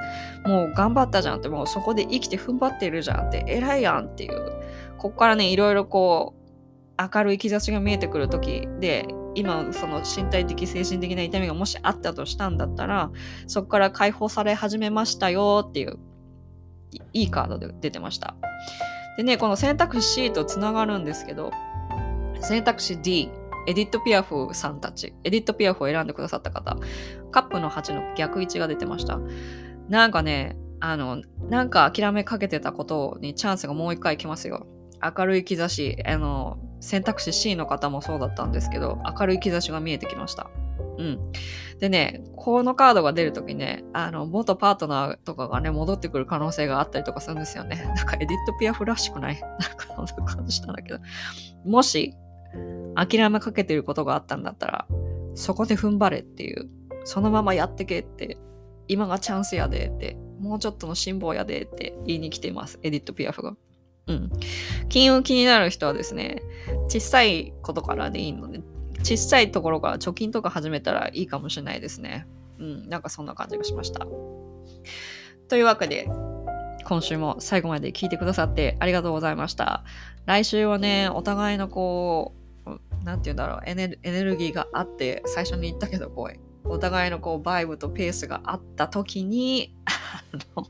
もう頑張ったじゃんって、もうそこで生きて踏ん張ってるじゃんって、偉いやんっていう。ここからね、いろいろこう、明るい兆しが見えてくる時で今その身体的精神的な痛みがもしあったとしたんだったらそこから解放され始めましたよっていういいカードで出てましたでねこの選択肢 C とつながるんですけど選択肢 D エディット・ピアフさんたち、エディット・ピアフを選んでくださった方、カップの8の逆位置が出てました。なんかね、あの、なんか諦めかけてたことにチャンスがもう一回来ますよ。明るい兆し、あの、選択肢 C の方もそうだったんですけど、明るい兆しが見えてきました。うん。でね、このカードが出るときね、あの、元パートナーとかがね、戻ってくる可能性があったりとかするんですよね。なんかエディットピアフらしくない？なんかそんな感じしたんだけど。もし、諦めかけてることがあったんだったら、そこで踏ん張れっていう、そのままやってけって、今がチャンスやでって、もうちょっとの辛抱やでって言いに来ています、エディット・ピアフが。うん。金運気になる人はですね、小さいことからでいいので、小さいところから貯金とか始めたらいいかもしれないですね。うん、なんかそんな感じがしました。というわけで、今週も最後まで聞いてくださってありがとうございました。来週はね、お互いのこう、なんて言うんだろうエネ、エネルギーがあって、最初に言ったけど、こう、お互いのこう、バイブとペースがあった時に、あの、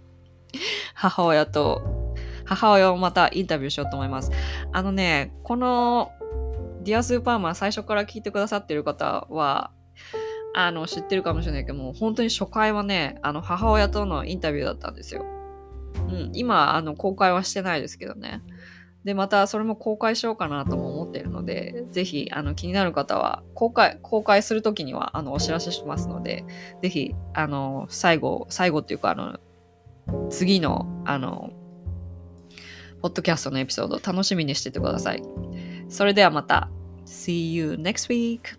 母親と、母親をまたインタビューしようと思います。あのね、このディアスーパーマン最初から聞いてくださってる方は、あの、知ってるかもしれないけども、本当に初回はね、あの、母親とのインタビューだったんですよ。うん、今、あの、公開はしてないですけどね。で、またそれも公開しようかなとも思っているので、ぜひ、あの、気になる方は、公開、公開するときには、あの、お知らせしますので、ぜひ、あの、最後、最後っていうか、あの、次の、あの、ポッドキャストのエピソード楽しみにしててください。それではまた。See you next week.